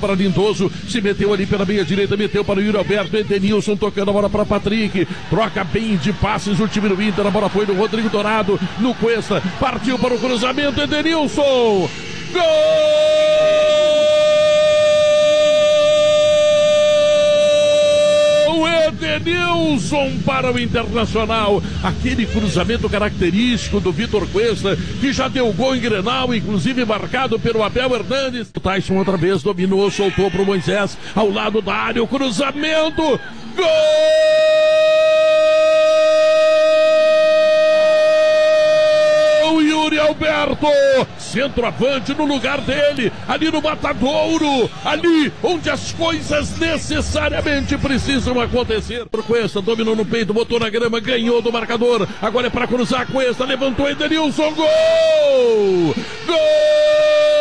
para Lindoso, se meteu ali pela meia direita, meteu para o Yuri Alberto, Edenilson tocando a bola para Patrick, troca bem de passes o time do Inter, a bola foi no Rodrigo Dourado, no Cuesta, partiu para o cruzamento, Edenilson, gol! Edenilson para o Internacional. Aquele cruzamento característico do Vitor Cuesta, que já deu gol em Grenal, inclusive marcado pelo Abel Hernandes. O Tyson outra vez dominou, soltou para o Moisés, ao lado da área, o cruzamento. Gol! Alberto, centroavante no lugar dele, ali no Matadouro, ali onde as coisas necessariamente precisam acontecer. Cuesta dominou no peito, botou na grama, ganhou do marcador. Agora é para cruzar Cuesta, levantou Edenilson, gol! Gol!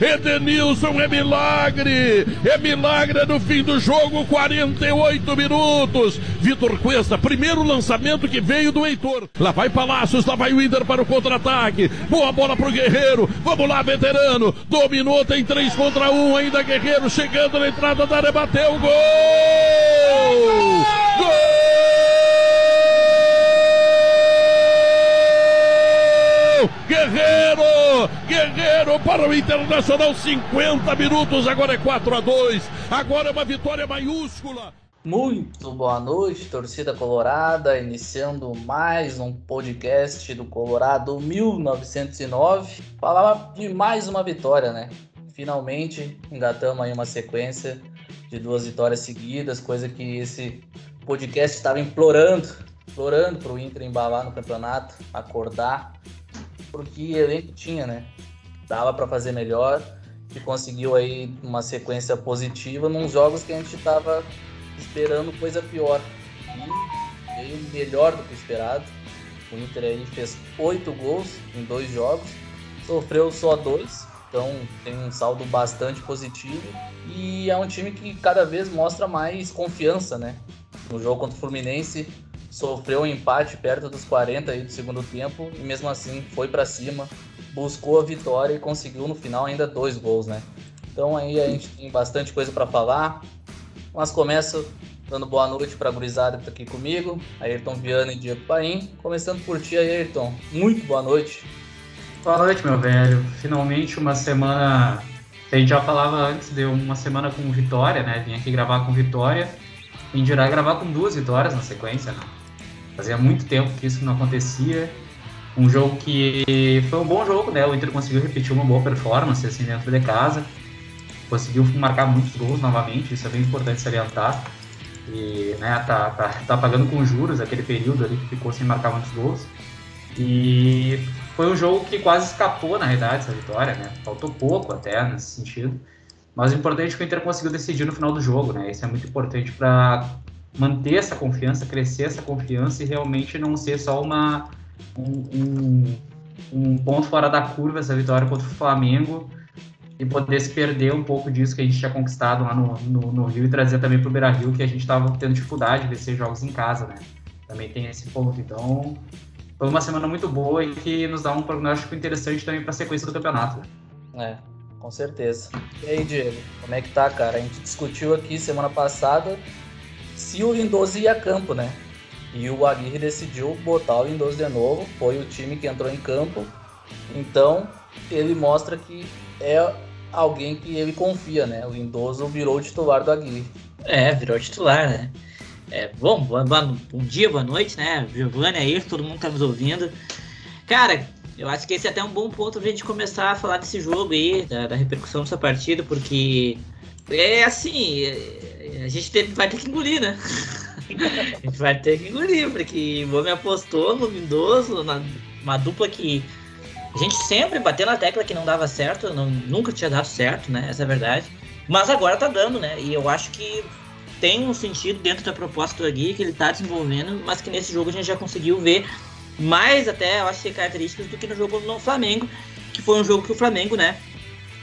Edenilson é milagre! É milagre no fim do jogo, 48 minutos. Vitor Cuesta, primeiro lançamento que veio do Heitor. Lá vai Palácios, lá vai o Inter para o contra-ataque. Boa bola pro Guerreiro. Vamos lá, veterano. Dominou, tem 3 contra 1 ainda. Guerreiro chegando na entrada da área, bateu. Gol! Gol! Guerreiro! Guerreiro para o Internacional, 50 minutos, agora é 4 a 2 agora é uma vitória maiúscula. Muito boa noite, torcida colorada, iniciando mais um podcast do Colorado 1909. Falava de mais uma vitória, né? Finalmente engatamos aí uma sequência de duas vitórias seguidas, coisa que esse podcast estava implorando, implorando para o Inter embalar no campeonato, acordar porque elenco tinha, né? Dava para fazer melhor e conseguiu aí uma sequência positiva num jogos que a gente estava esperando coisa pior. E veio melhor do que esperado. O Inter aí fez oito gols em dois jogos, sofreu só dois, então tem um saldo bastante positivo e é um time que cada vez mostra mais confiança, né? No jogo contra o Fluminense, sofreu um empate perto dos 40 aí do segundo tempo e mesmo assim foi para cima, buscou a vitória e conseguiu no final ainda dois gols, né? Então aí a gente tem bastante coisa para falar, mas começo dando boa noite para a gurizada que tá aqui comigo, Ayrton Viana e Diego Paim. Começando por ti, Ayrton. Muito boa noite. Boa noite, meu velho. Finalmente uma semana. A gente já falava antes, deu uma semana com vitória, né? Vim aqui gravar com vitória. Em dirá gravar com duas vitórias na sequência, né? Fazia muito tempo que isso não acontecia. Um jogo que foi um bom jogo, né? O Inter conseguiu repetir uma boa performance assim dentro de casa. Conseguiu marcar muitos gols novamente, isso é bem importante salientar. E né, tá, tá, tá pagando com juros aquele período ali que ficou sem marcar muitos gols. E foi um jogo que quase escapou, na realidade, essa vitória, né? Faltou pouco até nesse sentido. Mas o importante é que o Inter conseguiu decidir no final do jogo, né? Isso é muito importante para manter essa confiança, crescer essa confiança e realmente não ser só uma, um, um, um ponto fora da curva essa vitória contra o Flamengo e poder se perder um pouco disso que a gente tinha conquistado lá no, no, no Rio e trazer também para o Beira Rio, que a gente estava tendo dificuldade de vencer jogos em casa, né? Também tem esse ponto. Então, foi uma semana muito boa e que nos dá um prognóstico interessante também para a sequência do campeonato. Né? É, com certeza. E aí, Diego, como é que tá, cara? A gente discutiu aqui semana passada se o Lindoso ia a campo, né? E o Aguirre decidiu botar o Lindoso de novo, foi o time que entrou em campo. Então, ele mostra que é alguém que ele confia, né? O Lindoso virou o titular do Aguirre. É, virou titular, né? É, bom, bom, bom dia, boa noite, né? Giovanni aí, todo mundo tá nos ouvindo. Cara, eu acho que esse é até um bom ponto pra gente começar a falar desse jogo aí, da, da repercussão dessa partida, porque é assim, a gente tem, vai ter que engolir, né? a gente vai ter que engolir, porque o homem apostou no Lindoso, na, uma dupla que a gente sempre bateu na tecla que não dava certo, não, nunca tinha dado certo, né? Essa é a verdade. Mas agora tá dando, né? E eu acho que tem um sentido dentro da proposta do Agui que ele tá desenvolvendo, mas que nesse jogo a gente já conseguiu ver mais até, eu acho que características do que no jogo no Flamengo, que foi um jogo que o Flamengo, né,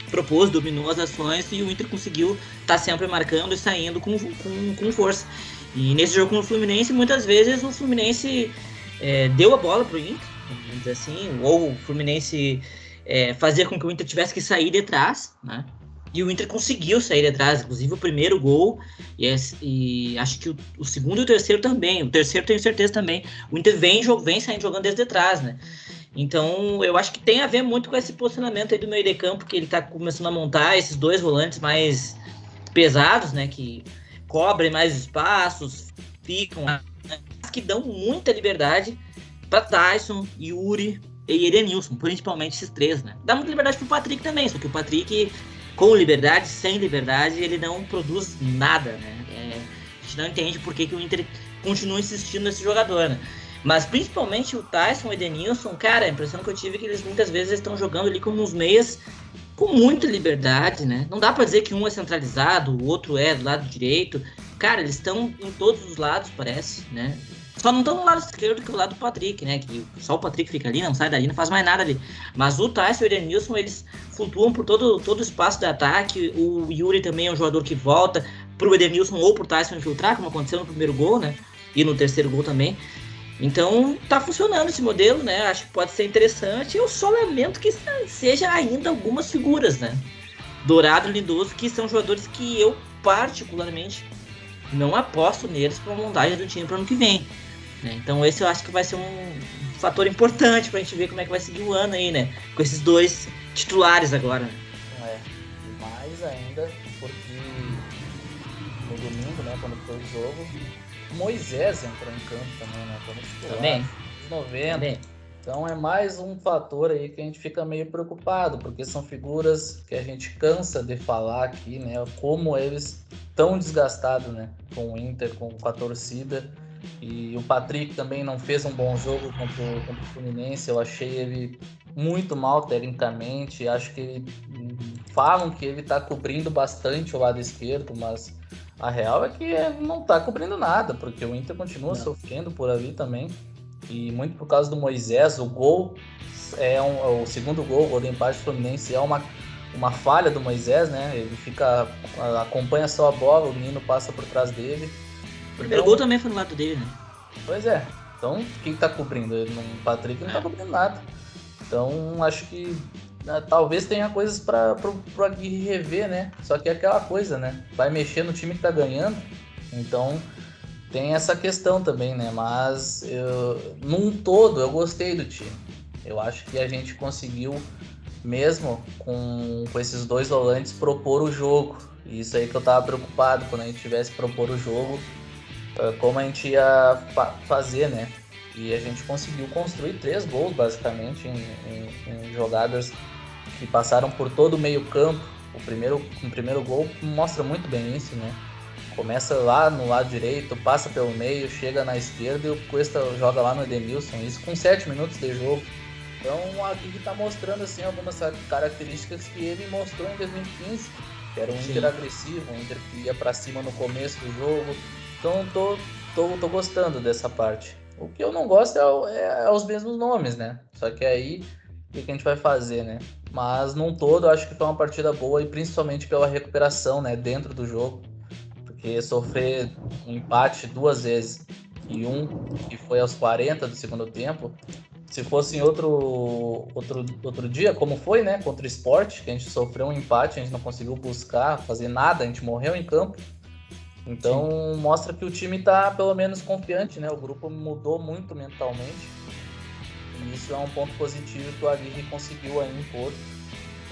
propôs, dominou as ações e o Inter conseguiu estar tá sempre marcando e saindo com, com, com força. E nesse jogo com o Fluminense, muitas vezes o Fluminense é, deu a bola para o Inter, assim, ou o Fluminense é, fazer com que o Inter tivesse que sair de trás, né? E o Inter conseguiu sair de trás, inclusive o primeiro gol, e, e acho que o, o, segundo e o terceiro também. O terceiro tenho certeza também. O Inter vem, vem saindo jogando desde trás, né? Então, eu acho que tem a ver muito com esse posicionamento aí do meio de campo, que ele tá começando a montar esses dois volantes mais pesados, né? Que cobrem mais espaços, ficam, né, que dão muita liberdade para Tyson, Yuri e Edenilson, principalmente esses três, né? Dá muita liberdade pro Patrick também, só que o Patrick com liberdade, sem liberdade, ele não produz nada, né? É, a gente não entende por que, que o Inter continua insistindo nesse jogador, né? Mas principalmente o Tyson e o Edenilson, cara, a impressão que eu tive é que eles muitas vezes estão jogando ali como uns meias com muita liberdade, né? Não dá para dizer que um é centralizado, o outro é do lado direito. Cara, eles estão em todos os lados, parece, né? Só não estão no lado esquerdo que o lado do Patrick, né? Que só o Patrick fica ali, não sai dali, não faz mais nada ali. Mas o Tyson e o Edenilson, eles flutuam por todo, todo o espaço de ataque. O Yuri também é um jogador que volta pro Edenilson ou pro Tyson infiltrar, como aconteceu no primeiro gol, né? E no terceiro gol também. Então tá funcionando esse modelo, né? Acho que pode ser interessante. Eu só lamento que seja ainda algumas figuras, né? Dourado Lindoso, que são jogadores que eu particularmente não aposto neles para a montagem do time para ano que vem. Né? Então esse eu acho que vai ser um fator importante para a gente ver como é que vai seguir o ano aí, né? Com esses dois titulares agora. É, e mais ainda porque no domingo, né, quando foi o jogo, Moisés entrou em campo também, né? Como titular. Também. 90. Também. Então é mais um fator aí que a gente fica meio preocupado, porque são figuras que a gente cansa de falar aqui, né? Como eles estão desgastados, né? Com o Inter, com, com a torcida. E o Patrick também não fez um bom jogo contra o, contra o Fluminense. Eu achei ele muito mal tecnicamente. Acho que ele, falam que ele está cobrindo bastante o lado esquerdo, mas a real é que não está cobrindo nada, porque o Inter continua não. sofrendo por ali também. E muito por causa do Moisés, o gol é um, o segundo gol, o gol do empate do Fluminense é uma, uma falha do Moisés, né? Ele fica acompanha só a bola, o menino passa por trás dele. O primeiro então, gol também foi no lado dele, né? Pois é. Então, quem está cobrindo? O Patrick não está cobrindo nada. Então, acho que talvez tenha coisas para o Aguirre rever, né? Só que é aquela coisa, né? Vai mexer no time que está ganhando. Então, tem essa questão também, né? Mas eu, num todo eu gostei do time. Eu acho que a gente conseguiu, mesmo com, com esses dois volantes, propor o jogo. E isso aí que eu tava preocupado quando a gente tivesse propor o jogo, eh, como a gente ia fa fazer, né? E a gente conseguiu construir três gols basicamente em, em, em jogadas que passaram por todo o meio campo. O primeiro, o primeiro gol mostra muito bem isso, né? Começa lá no lado direito, passa pelo meio, chega na esquerda e o Cuesta joga lá no Edenilson. Isso com 7 minutos de jogo. Então aqui está mostrando assim algumas características que ele mostrou em 2015, que era um Sim. Inter agressivo, um Inter que ia para cima no começo do jogo. Então tô, tô, tô gostando dessa parte. O que eu não gosto é, é, é os mesmos nomes, né? Só que aí o que a gente vai fazer, né? Mas num todo acho que foi uma partida boa e principalmente pela recuperação, né? Dentro do jogo porque sofrer um empate duas vezes e um que foi aos 40 do segundo tempo, se fosse em outro, outro, outro dia, como foi, né, contra o esporte, que a gente sofreu um empate, a gente não conseguiu buscar, fazer nada, a gente morreu em campo. Então Sim. mostra que o time está pelo menos confiante, né? O grupo mudou muito mentalmente. E isso é um ponto positivo que o Aguirre conseguiu aí impor.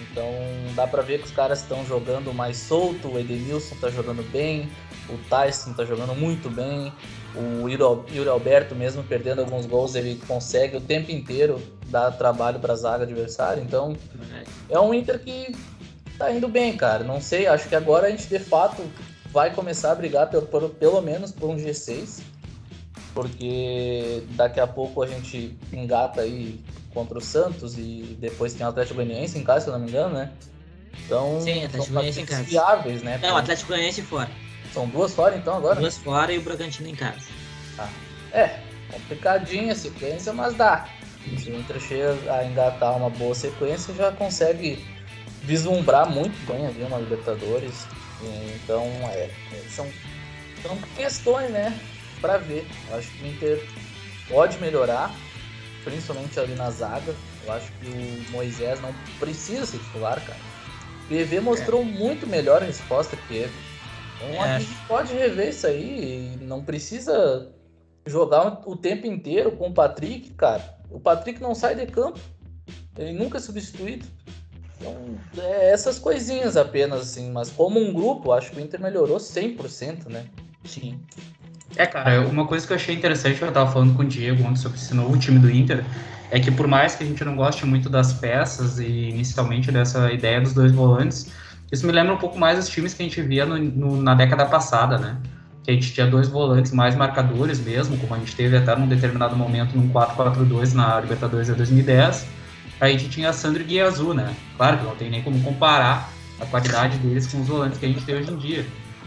Então dá para ver que os caras estão jogando mais solto, o Edenilson está jogando bem, o Tyson está jogando muito bem, o Yuri Alberto mesmo perdendo alguns gols, ele consegue o tempo inteiro dar trabalho para a zaga adversária. Então é um Inter que tá indo bem, cara. Não sei, acho que agora a gente de fato vai começar a brigar pelo, pelo menos por um G6, porque daqui a pouco a gente engata aí contra o Santos e depois tem o Atlético Goianiense em casa, se eu não me engano, né? Então, Sim, Atlético Goianiense em casa. viáveis, né? É, o Atlético Goianiense fora. São duas fora então agora? Duas fora e o Bragantino em casa. Ah. É, complicadinha a sequência, mas dá. Se o Inter chega a engatar uma boa sequência, já consegue vislumbrar muito bem ali uma Libertadores. Então, é, são, são questões, né, para ver. Eu acho que o Inter pode melhorar, principalmente ali na zaga. Eu acho que o Moisés não precisa ser titular, cara. O PV mostrou é. muito melhor a resposta que ele. Então é. a gente pode rever isso aí. Não precisa jogar o tempo inteiro com o Patrick, cara. O Patrick não sai de campo. Ele nunca é substituído. Então, é essas coisinhas apenas, assim. Mas como um grupo, acho que o Inter melhorou 100%, né? Sim. É, cara, uma coisa que eu achei interessante, eu tava falando com o Diego ontem sobre esse novo time do Inter, é que por mais que a gente não goste muito das peças e inicialmente dessa ideia dos dois volantes, isso me lembra um pouco mais dos times que a gente via no, no, na década passada, né? Que a gente tinha dois volantes mais marcadores mesmo, como a gente teve até num determinado momento num 4-4-2 na Libertadores de 2010. A gente tinha Sandro e Guiazu, né? Claro que não tem nem como comparar a qualidade deles com os volantes que a gente tem hoje em dia.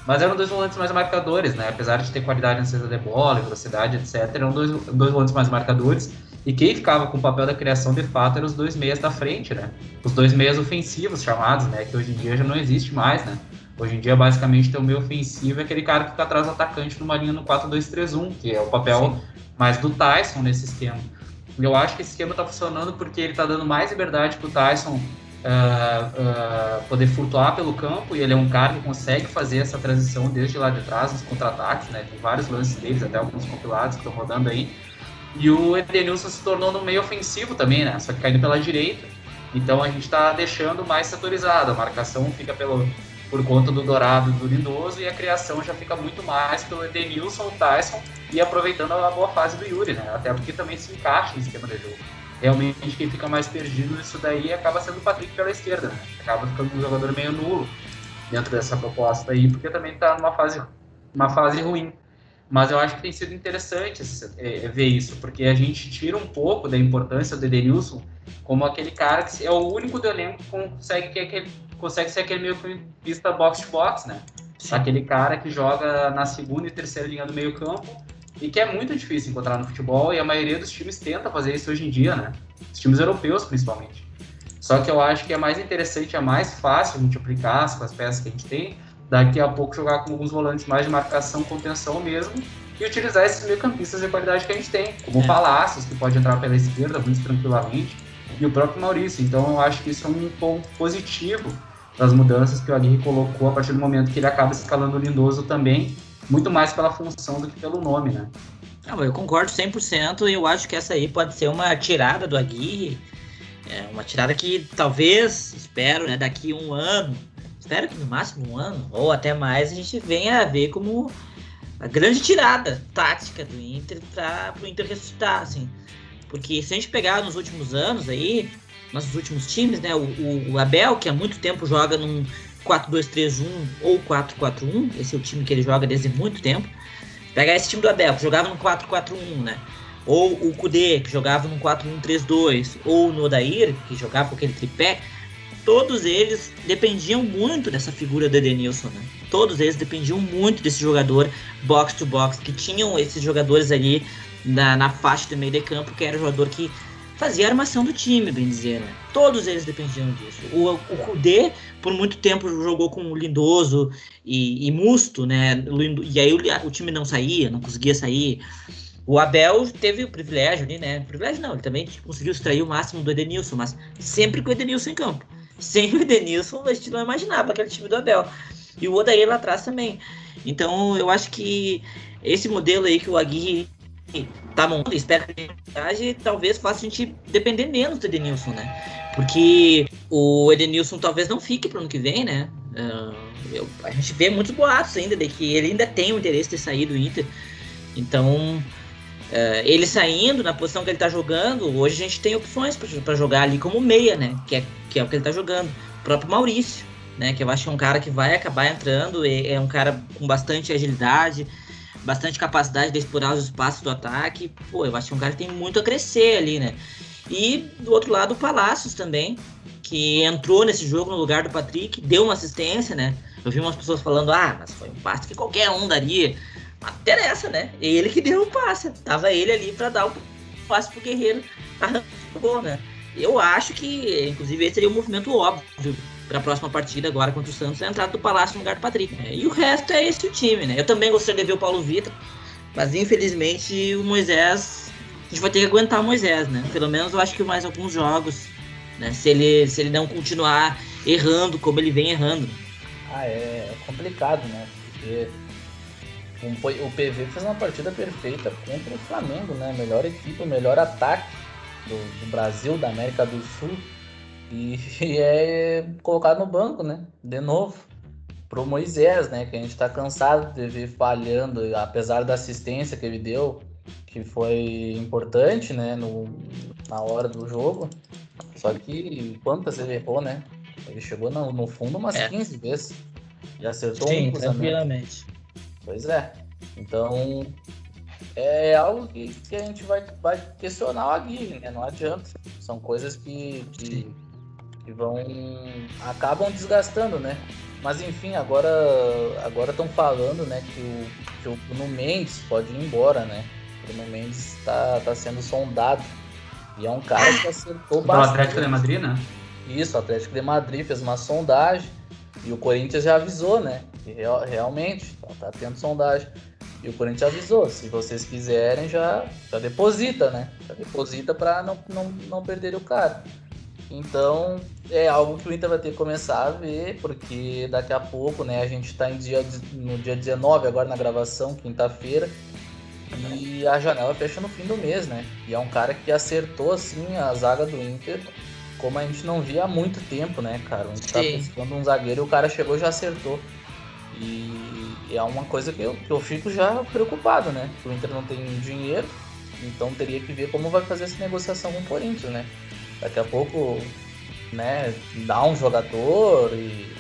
Mas eram dois volantes mais marcadores, né? Apesar de ter qualidade na cesta de bola, velocidade, etc. Eram dois, dois volantes mais marcadores. E quem ficava com o papel da criação, de fato, eram os dois meias da frente, né? Os dois meias ofensivos chamados, né? Que hoje em dia já não existe mais, né? Hoje em dia, basicamente, tem o meio ofensivo é aquele cara que fica atrás do atacante numa linha no 4-2-3-1, que é o papel Sim. mais do Tyson nesse esquema. Eu acho que esse esquema tá funcionando porque ele tá dando mais liberdade pro Tyson uh, uh, poder flutuar pelo campo e ele é um cara que consegue fazer essa transição desde lá de trás, nos contra-ataques, né? Tem vários lances deles, até alguns compilados que estão rodando aí. E o Edenilson se tornou no meio ofensivo também, né? Só que caindo pela direita. Então a gente está deixando mais setorizado. A marcação fica pelo, por conta do Dourado e do Lindoso e a criação já fica muito mais pelo Edenilson, o Tyson e aproveitando a boa fase do Yuri, né? Até porque também se encaixa no esquema de jogo realmente quem fica mais perdido nisso daí acaba sendo o Patrick pela esquerda, né? Acaba ficando um jogador meio nulo dentro dessa proposta aí, porque também está numa fase, uma fase ruim. Mas eu acho que tem sido interessante é, ver isso, porque a gente tira um pouco da importância do Edenilson como aquele cara que é o único do elenco que consegue, que aquele, consegue ser aquele meio pista box-to-box, né? Sim. Aquele cara que joga na segunda e terceira linha do meio campo e que é muito difícil encontrar no futebol e a maioria dos times tenta fazer isso hoje em dia, né? Os times europeus, principalmente. Só que eu acho que é mais interessante, é mais fácil multiplicar com as peças que a gente tem, daqui a pouco jogar com alguns volantes mais de marcação, contenção mesmo, e utilizar esses meio-campistas de qualidade que a gente tem, como é. Palácios, que pode entrar pela esquerda muito tranquilamente, e o próprio Maurício. Então eu acho que isso é um ponto positivo das mudanças que o Aguirre colocou a partir do momento que ele acaba escalando o Lindoso também, muito mais pela função do que pelo nome, né? Não, eu concordo 100% e eu acho que essa aí pode ser uma tirada do Aguirre, é uma tirada que talvez, espero, né, daqui um ano, espero que no máximo um ano ou até mais a gente venha a ver como a grande tirada tática do Inter para o Inter ressuscitar, assim. Porque se a gente pegar nos últimos anos aí, nossos últimos times, né, o, o, Abel, que há muito tempo joga num 4-2-3-1 ou 4-4-1, esse é o time que ele joga desde muito tempo. Pegar esse time do Abel, que jogava no 4-4-1, né? Ou o Kudê, que jogava no 4-1-3-2, ou no Odair, que jogava com aquele tripé, todos eles dependiam muito dessa figura do Edenilson, né? Todos eles dependiam muito desse jogador box to box, que tinham esses jogadores ali na, na faixa do meio de campo, que era o jogador que fazia a armação do time, bem dizer, né? Todos eles dependiam disso. O, o Kudê, por muito tempo, jogou com o Lindoso e, e Musto, né? E aí o, o, time não saía, não conseguia sair. O Abel teve o privilégio ali, né? Privilégio não, ele também conseguiu extrair o máximo do Edenilson, mas sempre com o Edenilson em campo. Sem o Edenilson, a gente não imaginava aquele time do Abel. E o Odair lá atrás também. Então, eu acho que esse modelo aí que o Aguirre tá montando, espero que ele talvez faça a gente depender menos do Edenilson, né? Porque o Edenilson talvez não fique pro ano que vem, né? Uh, eu, a gente vê muitos boatos ainda de que ele ainda tem o interesse de sair do Inter. Então, uh, ele saindo na posição que ele tá jogando, hoje a gente tem opções para jogar ali como meia, né? Que é, que é o que ele tá jogando. O próprio Maurício, né? Que eu acho que é um cara que vai acabar entrando, é, é um cara com bastante agilidade, bastante capacidade de explorar os espaços do ataque. Pô, eu acho que é um cara que tem muito a crescer ali, né? E do outro lado, o Palácios também, que entrou nesse jogo no lugar do Patrick, deu uma assistência, né? Eu vi umas pessoas falando, ah, mas foi um passe que qualquer um daria. Mas interessa, né? Ele que deu o passe. Tava ele ali para dar o passe pro Guerreiro arrancou, né? Eu acho que, inclusive, esse seria um movimento óbvio para a próxima partida agora contra o Santos, a entrada do Palácio no lugar do Patrick. Né? E o resto é esse o time, né? Eu também gostaria de ver o Paulo Vitor, mas infelizmente o Moisés a gente vai ter que aguentar o Moisés, né? Pelo menos eu acho que mais alguns jogos, né? Se ele, se ele não continuar errando como ele vem errando. Ah, é, é complicado, né? Porque o PV fez uma partida perfeita contra o Flamengo, né? Melhor equipe, o melhor ataque do, do Brasil, da América do Sul. E, e, é colocado no banco, né? De novo. Pro Moisés, né? Que a gente tá cansado de ver falhando, apesar da assistência que ele deu, que foi importante, né? No, na hora do jogo. Só que quantas ele errou, né? Ele chegou no, no fundo umas é. 15 vezes. E acertou Sim, um tranquilamente. Pois é. Então, é algo que, que a gente vai, vai questionar o Aguirre, né? Não adianta. São coisas que, que, que vão. acabam desgastando, né? Mas enfim, agora agora estão falando, né, que o, que o Bruno Mendes pode ir embora, né? O Bruno Mendes está tá sendo sondado. E é um cara que acertou bastante. O Atlético de Madrid, né? Isso, o Atlético de Madrid fez uma sondagem e o Corinthians já avisou, né? Que real, realmente tá tendo sondagem. E o Corinthians avisou, se vocês quiserem, já, já deposita, né? Já deposita para não, não, não perder o cara. Então, é algo que o Inter vai ter que começar a ver, porque daqui a pouco, né, a gente está dia, no dia 19, agora na gravação, quinta-feira, e a janela fecha no fim do mês, né? E é um cara que acertou, assim, a zaga do Inter, como a gente não via há muito tempo, né, cara? A gente tá buscando um zagueiro e o cara chegou e já acertou. E é uma coisa que eu, que eu fico já preocupado, né? O Inter não tem dinheiro, então teria que ver como vai fazer essa negociação com o Corinthians, né? Daqui a pouco, né, dar um jogador e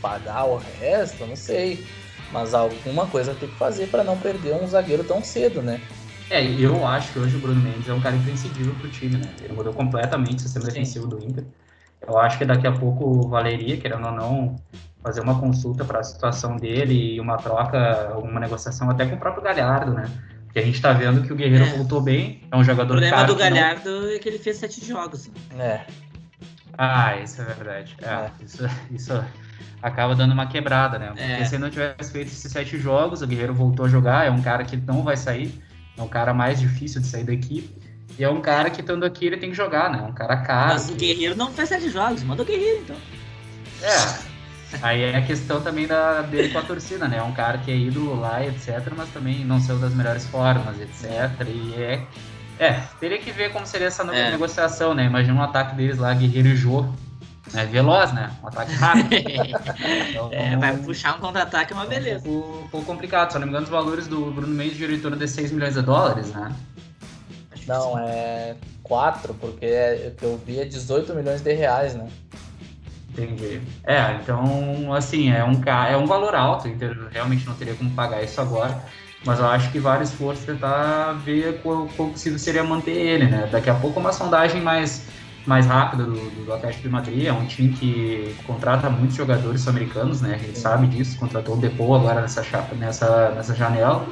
pagar o resto, não sei. Mas alguma coisa tem que fazer para não perder um zagueiro tão cedo, né? É, eu acho que hoje o Bruno Mendes é um cara imprescindível pro time, né? Ele mudou completamente o sistema Sim. defensivo do Inter. Eu acho que daqui a pouco valeria, querendo ou não, fazer uma consulta para a situação dele e uma troca, uma negociação até com o próprio Galhardo, né? A gente está vendo que o Guerreiro é. voltou bem, é um jogador O problema do Galhardo não... é que ele fez sete jogos. É. Ah, isso é verdade. É, é. Isso, isso acaba dando uma quebrada, né? Porque é. se ele não tivesse feito esses sete jogos, o Guerreiro voltou a jogar, é um cara que não vai sair, é um cara mais difícil de sair da equipe. E é um cara que estando aqui ele tem que jogar, né? É um cara caro. Mas o Guerreiro não fez sete jogos, manda o Guerreiro então. É, Aí é a questão também da, dele com a torcida, né? É um cara que é ídolo lá, etc., mas também não saiu das melhores formas, etc. E é. É, teria que ver como seria essa é. negociação, né? Imagina um ataque deles lá, Guerreiro e Jô. É veloz, né? Um ataque rápido. então, é, vai puxar um contra-ataque é uma beleza. Um pouco, um pouco, complicado, se não me engano, os valores do Bruno Mendes giram em torno de 6 milhões de dólares, né? Não, é 4, porque é, o que eu vi é 18 milhões de reais, né? Entendi. É, então, assim, é um, é um valor alto, então realmente não teria como pagar isso agora. Mas eu acho que vale esforço tentar ver qual, qual possível seria manter ele, né? Daqui a pouco uma sondagem mais, mais rápida do, do Atlético de Madrid. É um time que contrata muitos jogadores sul-americanos, né? A gente sabe disso. Contratou o Depô agora nessa, nessa, nessa janela.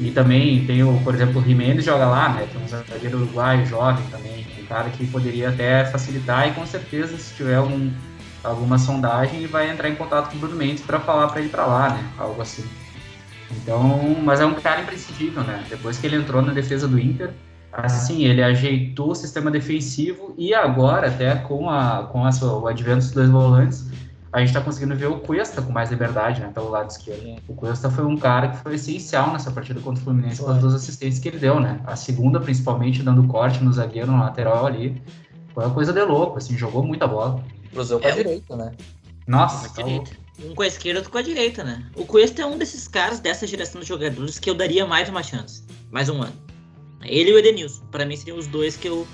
E também tem, o, por exemplo, o Jimenez joga lá, né? Tem um zagueiro uruguaio jovem também. Um cara que poderia até facilitar e com certeza se tiver um alguma sondagem e vai entrar em contato com o Bruno Mendes para falar para ir para lá, né? Algo assim. Então, mas é um cara imprescindível, né? Depois que ele entrou na defesa do Inter, assim, ele ajeitou o sistema defensivo e agora, até com, a, com a, o advento dos dois volantes, a gente está conseguindo ver o Cuesta com mais liberdade, né, pelo lado esquerdo. O Cuesta foi um cara que foi essencial nessa partida contra o Fluminense com as duas assistências que ele deu, né? A segunda, principalmente, dando corte no zagueiro, no lateral ali. Foi uma coisa de louco, assim, jogou muita bola. Cruzou com é, a direita, né? Nossa, com a direita. Um com a esquerda, outro com a direita, né? O Cuesta é um desses caras dessa geração de jogadores que eu daria mais uma chance. Mais um ano. Ele e o Edenilson. Pra mim seriam os dois que eu.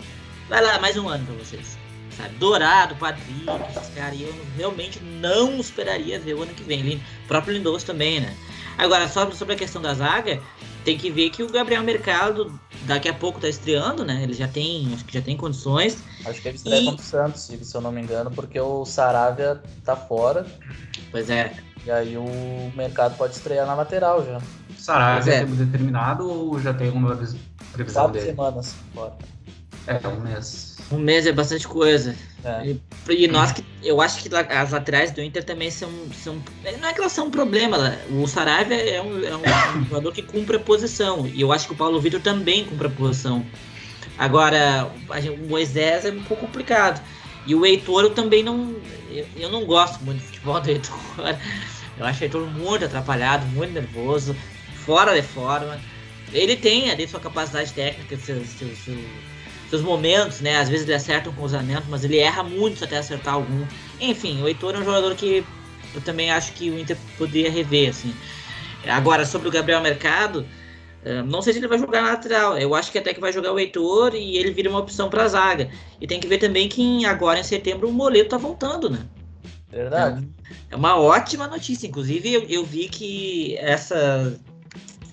Vai lá, mais um ano pra vocês. Sabe? Dourado, Padrinho, esses caras. E eu realmente não esperaria ver o ano que vem. O próprio Lindoso também, né? Agora, só sobre a questão da zaga, tem que ver que o Gabriel Mercado daqui a pouco tá estreando, né? Ele já tem, acho que já tem condições. Acho que ele estreia e... contra o Santos, se eu não me engano, porque o Saravia tá fora. Pois é. E aí o Mercado pode estrear na lateral já. Saravia é. determinado ou já tem alguma previsão Quatro dele? semanas fora. É, um mês. Um mês é bastante coisa. É. E, e, nós que. Eu acho que as laterais do Inter também são. são não é que elas são um problema. Né? O Saraiva é um, é um jogador que cumpre a posição. E eu acho que o Paulo Vitor também cumpre a posição. Agora, o Moisés é um pouco complicado. E o Heitor eu também não. Eu, eu não gosto muito do futebol do Heitor. Eu acho o Heitor muito atrapalhado, muito nervoso, fora de forma. Ele tem ali sua capacidade técnica, seus, seus, seus, seus momentos, né? Às vezes ele acerta um cruzamento, mas ele erra muito até acertar algum. Enfim, o Heitor é um jogador que eu também acho que o Inter poderia rever, assim. Agora, sobre o Gabriel Mercado, eh, não sei se ele vai jogar na lateral. Eu acho que até que vai jogar o Heitor e ele vira uma opção para a zaga. E tem que ver também que agora em setembro o Moleto tá voltando, né? Verdade. É uma ótima notícia. Inclusive, eu, eu vi que essa,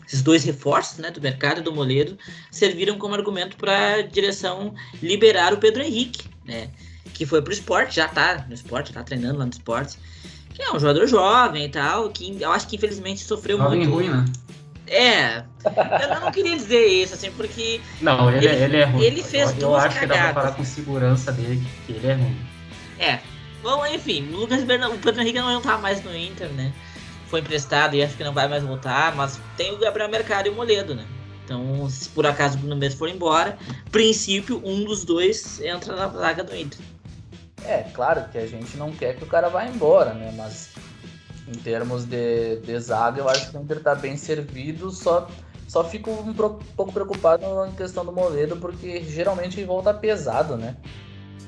esses dois reforços né, do mercado e do Moledo serviram como argumento para a direção liberar o Pedro Henrique, né? Que foi pro esporte, já tá no esporte, tá treinando lá no esporte. Que é um jogador jovem e tal, que eu acho que infelizmente sofreu jovem muito. ruim, né? É, eu não queria dizer isso, assim, porque. Não, ele, ele, ele é ruim. Ele fez eu, duas Eu acho cagadas. que dá pra falar com segurança dele que ele é ruim. É. Bom, enfim, o Lucas Bernardo, o Pedro Henrique não tá mais no Inter, né? Foi emprestado e acho que não vai mais voltar, mas tem o Gabriel Mercado e o Moledo, né? Então, se por acaso o Bruno Mendes for embora, princípio, um dos dois entra na zaga do Inter. É, claro que a gente não quer que o cara vá embora, né? Mas em termos de, de zaga, eu acho que o Inter tá bem servido, só, só fico um pouco preocupado em questão do Moledo, porque geralmente ele volta pesado, né?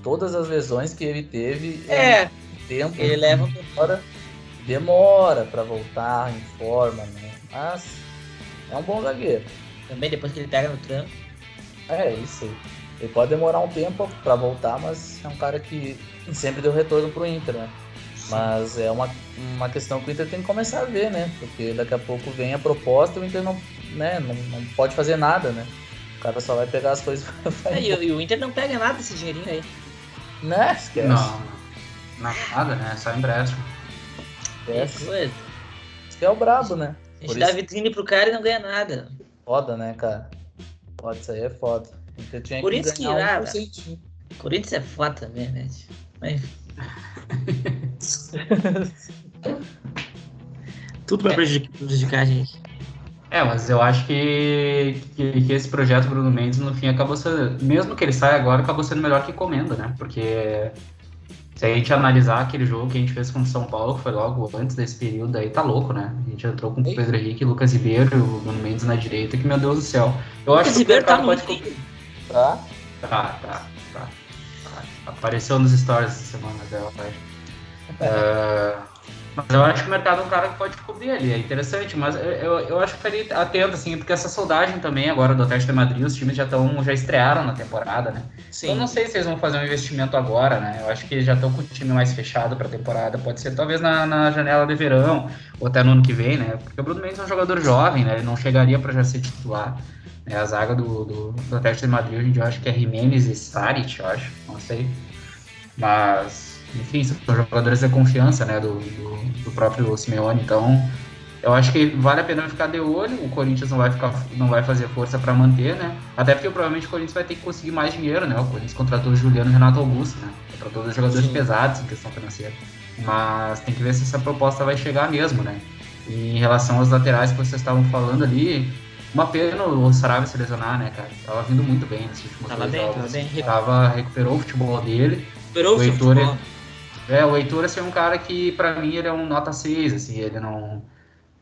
Todas as lesões que ele teve é, tempo ele leva demora, demora para voltar em forma, né? Mas é um bom zagueiro. Também depois que ele pega no tranco. É, isso aí. Ele pode demorar um tempo para voltar, mas é um cara que sempre deu retorno pro Inter, né? Mas é uma, uma questão que o Inter tem que começar a ver, né? Porque daqui a pouco vem a proposta e o Inter não, né, não, não pode fazer nada, né? O cara só vai pegar as coisas é, e, e, o Inter não pega nada desse dinheirinho aí. Né? Esquece. Não, nada, né? Só empréstimo. Esquece. Isso que é o brabo, né? A gente Por dá isso... vitrine pro cara e não ganha nada. Foda, né, cara? Foda, isso aí é foda. Inter tinha Por que isso que, um Corinthians é foda também, né? Mas... Tudo vai prejudicar a gente. É, mas eu acho que, que, que, esse projeto Bruno Mendes, no fim, acabou sendo. Mesmo que ele saia agora, acabou sendo melhor que comenda, né? Porque se a gente analisar aquele jogo que a gente fez com o São Paulo, que foi logo antes desse período, aí tá louco, né? A gente entrou com o Pedro Henrique, Lucas Ribeiro e o Bruno Mendes na direita, que meu Deus do céu. Eu Lucas acho que Ribeiro tá no pode... Tá? Tá, tá, tá. Apareceu nos stories essa semana dela, uh, mas eu acho que o mercado é um cara que pode cobrir ali, é interessante, mas eu, eu, eu acho que ficaria atento, assim, porque essa soldagem também agora do Atlético de Madrid, os times já estão, já estrearam na temporada, né? Sim. Eu não sei se eles vão fazer um investimento agora, né? Eu acho que já estão com o time mais fechado para a temporada, pode ser talvez na, na janela de verão, ou até no ano que vem, né? Porque o Bruno Mendes é um jogador jovem, né? Ele não chegaria para já ser titular. É a zaga do, do, do Atlético de Madrid, hoje em dia, eu acho que é Jimenez e Saric, eu acho, não sei. Mas, enfim, são jogadores de confiança, né, do, do, do, próprio Simeone, então eu acho que vale a pena ficar de olho, o Corinthians não vai, ficar, não vai fazer força para manter, né, até porque provavelmente o Corinthians vai ter que conseguir mais dinheiro, né, o Corinthians contratou o Juliano e Renato Augusto, né, contratou dois jogadores Sim. pesados em questão financeira, mas tem que ver se essa proposta vai chegar mesmo, né, e em relação aos laterais que vocês estavam falando ali, uma pena o Sarabia se lesionar, né, cara? Tava vindo muito bem nesses últimos tava bem, jogos. Tava bem, tava, recuperou o futebol dele. Recuperou o, Heitor, futebol. É, o Heitor assim, é um cara que, pra mim, ele é um nota 6, assim, ele não...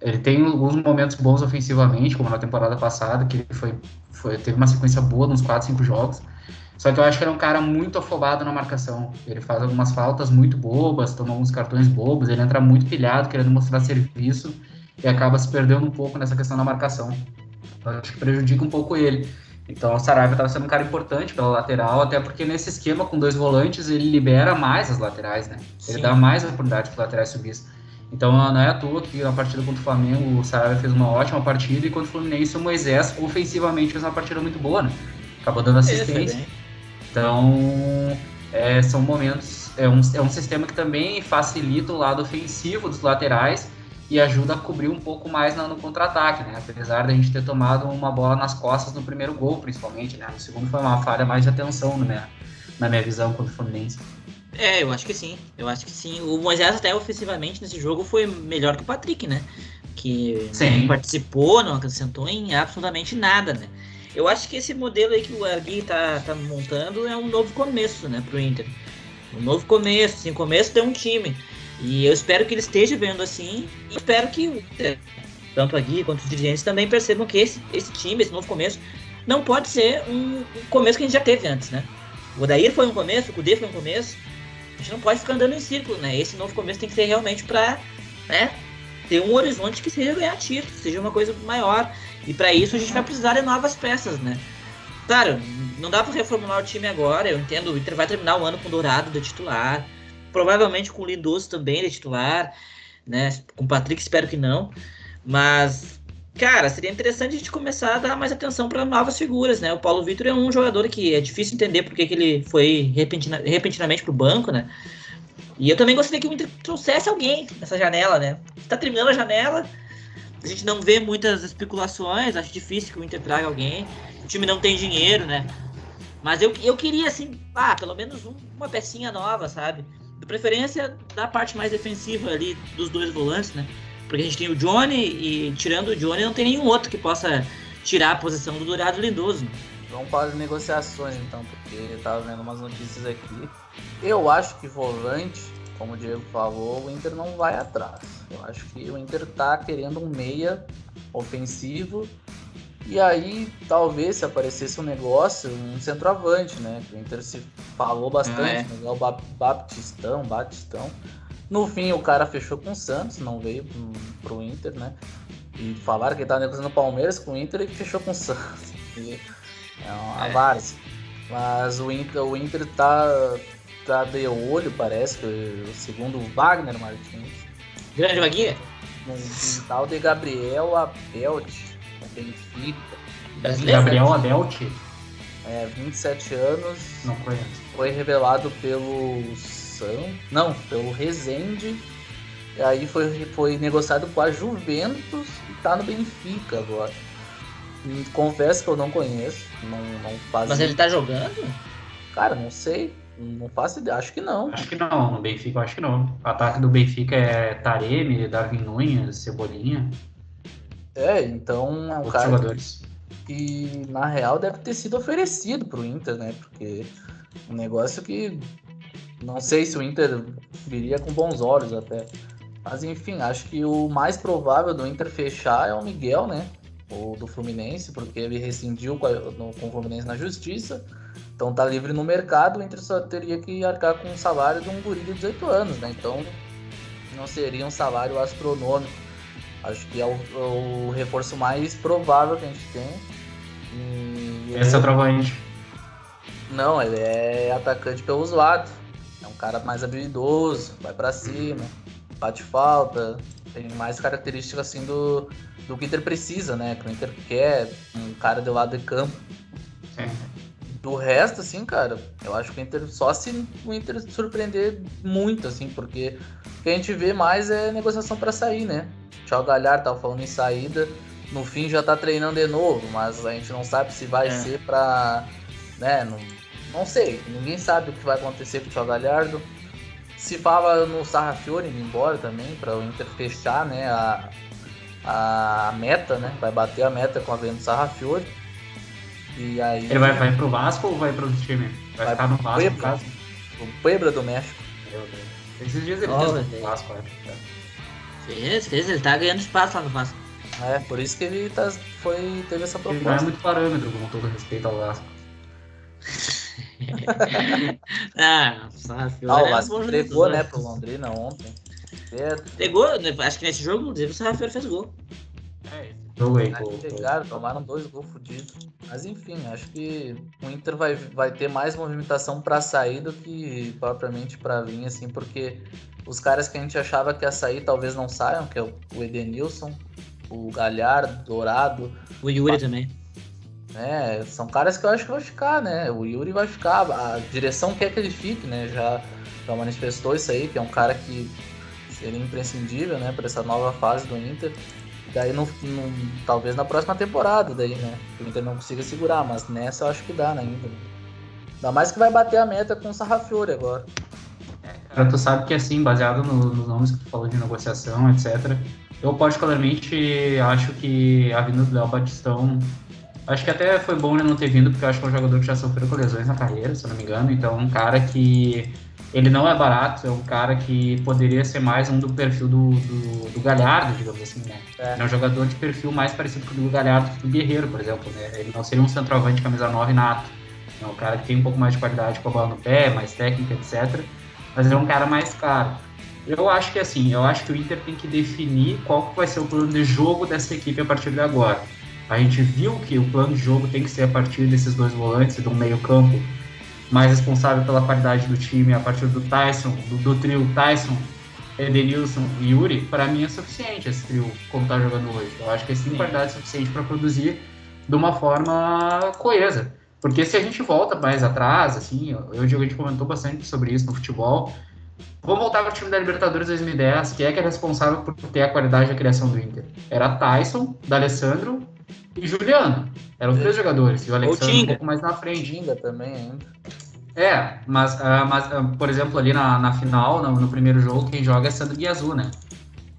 Ele tem alguns momentos bons ofensivamente, como na temporada passada, que ele foi, foi, teve uma sequência boa nos 4, 5 jogos. Só que eu acho que ele é um cara muito afobado na marcação. Ele faz algumas faltas muito bobas, toma alguns cartões bobos, ele entra muito pilhado, querendo mostrar serviço e acaba se perdendo um pouco nessa questão da marcação. Então, acho que prejudica um pouco ele. Então o Saraiva estava sendo um cara importante pela lateral, até porque nesse esquema com dois volantes ele libera mais as laterais, né? Ele Sim. dá mais oportunidade para os laterais subir. Então não é à toa que na partida contra o Flamengo o Saraiva fez uma ótima partida e contra o Fluminense o Moisés ofensivamente fez uma partida muito boa, né? Acabou dando assistência. Então é, são momentos, é um, é um sistema que também facilita o lado ofensivo dos laterais e ajuda a cobrir um pouco mais no, no contra-ataque, né? Apesar da gente ter tomado uma bola nas costas no primeiro gol, principalmente, né? No segundo foi uma falha mais de atenção, né? na minha visão, contra o Fluminense. É, eu acho que sim. Eu acho que sim. O Moisés até ofensivamente nesse jogo foi melhor que o Patrick, né? Que sim. não participou, não acrescentou em absolutamente nada, né? Eu acho que esse modelo aí que o Argui tá, tá montando é um novo começo, né, pro Inter. Um novo começo, assim, começo de um time. E eu espero que ele esteja vendo assim e espero que tanto a Gui quanto os dirigentes também percebam que esse, esse time, esse novo começo, não pode ser um, um começo que a gente já teve antes, né? O Odair foi um começo, o Kudê foi um começo. A gente não pode ficar andando em círculo, né? Esse novo começo tem que ser realmente para né, ter um horizonte que seja ganhar título, seja uma coisa maior. E para isso a gente vai precisar de novas peças, né? Claro, não dá para reformular o time agora. Eu entendo, o Inter vai terminar o ano com o Dourado de titular, provavelmente com o Lindoso também de titular, né? Com o Patrick, espero que não. Mas, cara, seria interessante a gente começar a dar mais atenção para novas figuras, né? O Paulo Vitor é um jogador que é difícil entender porque que ele foi repentina, repentinamente pro banco, né? E eu também gostaria que o Inter trouxesse alguém nessa janela, né? Está terminando a janela, a gente não vê muitas especulações, acho difícil que o Inter traga alguém. O time não tem dinheiro, né? Mas eu, eu queria, assim, ah, pelo menos um, uma pecinha nova, sabe? De preferência da parte mais defensiva ali dos dois volantes, né? Porque a gente tem o Johnny e tirando o Johnny não tem nenhum outro que possa tirar a posição do Dourado Lindoso. Vamos falar de negociações então, porque eu tava vendo umas notícias aqui. Eu acho que volante como o Diego falou, o Inter não vai atrás. Eu acho que o Inter tá querendo um meia ofensivo. E aí, talvez, se aparecesse um negócio, um centroavante, né? Que o Inter se falou bastante, ah, é. o Baptistão, Batistão. No fim, o cara fechou com o Santos, não veio pro, pro Inter, né? E falaram que ele tava negociando o Palmeiras com o Inter e fechou com o Santos. E é uma é. várzea. Mas o Inter, o Inter tá, tá de olho, parece, que, segundo o Wagner Martins. Grande Vaguinha? Um tal de Gabriel Abelt, Benfica. Gabriel Abelt? É, 27 anos. Não conheço. Foi revelado pelo São. Não, pelo Rezende. E aí foi, foi negociado com a Juventus e tá no Benfica agora. Confesso que eu não conheço. Não, não faz. Mas ele tá jogando? Cara, não sei. Não faço ideia, acho que não. Acho que não, no Benfica eu acho que não. O ataque do Benfica é Taremi, Darwin Nunes, Cebolinha. É, então é um cara jogadores. que na real deve ter sido oferecido pro Inter, né? Porque um negócio que não sei se o Inter viria com bons olhos até. Mas enfim, acho que o mais provável do Inter fechar é o Miguel, né? O do Fluminense, porque ele rescindiu com, a, no, com o Fluminense na justiça. Então tá livre no mercado, o Inter só teria que arcar com o salário de um guri de 18 anos, né? Então não seria um salário astronômico. Acho que é o, o reforço mais provável que a gente tem. E Esse é o trovante. Não, ele é atacante pelos lados. É um cara mais habilidoso, vai para cima, bate falta, tem mais características assim do, do que o Inter precisa, né? Que o Inter quer um cara do lado de campo. Sim. Do resto, assim, cara, eu acho que o Inter só se o Inter surpreender muito, assim, porque o que a gente vê mais é negociação para sair, né? O Thiago Galhardo tava falando em saída, no fim já tá treinando de novo, mas a gente não sabe se vai é. ser pra. né? Não, não sei, ninguém sabe o que vai acontecer com o Thiago Galhardo. Se fala no Sarrafiore indo embora também, para o Inter fechar né, a, a meta, né? Vai bater a meta com a venda do Sarrafiore. E aí... Ele vai, vai pro Vasco ou vai pro time? Vai, vai ficar no Vasco, Puebla, no caso? O Puebla do México. Meu Deus. Esses dias ele oh, fez no Vasco, né? Fez, fez, ele tá ganhando espaço lá no Vasco. É, por isso que ele tá, foi, teve essa proposta. Ele não é muito parâmetro, com todo respeito ao Vasco. ah, ah, o Vasco entregou, né, pro Londrina ontem. Pegou, acho que nesse jogo, inclusive, o Sarrafiore fez gol. É, jogo aí, pô. Chegaram, tomaram dois gols fodidos. Mas enfim, acho que o Inter vai, vai ter mais movimentação para sair do que propriamente para vir, assim, porque os caras que a gente achava que ia sair talvez não saiam, que é o Edenilson, o Galhardo, Dourado. O Yuri também. É, são caras que eu acho que vai ficar, né? O Yuri vai ficar, a direção quer que ele fique, né? Já, já manifestou isso aí, que é um cara que seria imprescindível, né, para essa nova fase do Inter. Daí, no, talvez na próxima temporada, daí, né? O Inter não consiga segurar, mas nessa eu acho que dá né, ainda. Ainda mais que vai bater a meta com o Sarrafiore agora. Cara, tu sabe que assim, baseado no, nos nomes que tu falou de negociação, etc., eu particularmente acho que a vinda do Léo Batistão. Acho que até foi bom ele não ter vindo, porque eu acho que é um jogador que já sofreu com lesões na carreira, se eu não me engano. Então, um cara que. Ele não é barato, é um cara que poderia ser mais um do perfil do, do, do Galhardo, digamos assim, né? É. Ele é um jogador de perfil mais parecido com o do Galhardo que o do Guerreiro, por exemplo, né? Ele não seria um centroavante camisa 9 nato. É um cara que tem um pouco mais de qualidade com a bola no pé, mais técnica, etc. Mas é um cara mais caro. Eu acho que assim, eu acho que o Inter tem que definir qual vai ser o plano de jogo dessa equipe a partir de agora. A gente viu que o plano de jogo tem que ser a partir desses dois volantes, do meio-campo, mais responsável pela qualidade do time, a partir do Tyson, do, do trio Tyson, Edenilson e Yuri, para mim é suficiente esse trio como tá jogando hoje. Eu acho que eles têm qualidade suficiente para produzir de uma forma coesa. Porque se a gente volta mais atrás, assim, eu o Diego a gente comentou bastante sobre isso no futebol, Vamos voltar para o time da Libertadores 2010, que é que é responsável por ter a qualidade da criação do Inter. Era Tyson, D'Alessandro e Juliano. Eram três jogadores. E o Alexandre um pouco mais na frente. Tinga também ainda. É, mas, uh, mas uh, por exemplo, ali na, na final, no, no, primeiro jogo, quem joga é Sandro Guiazu, né?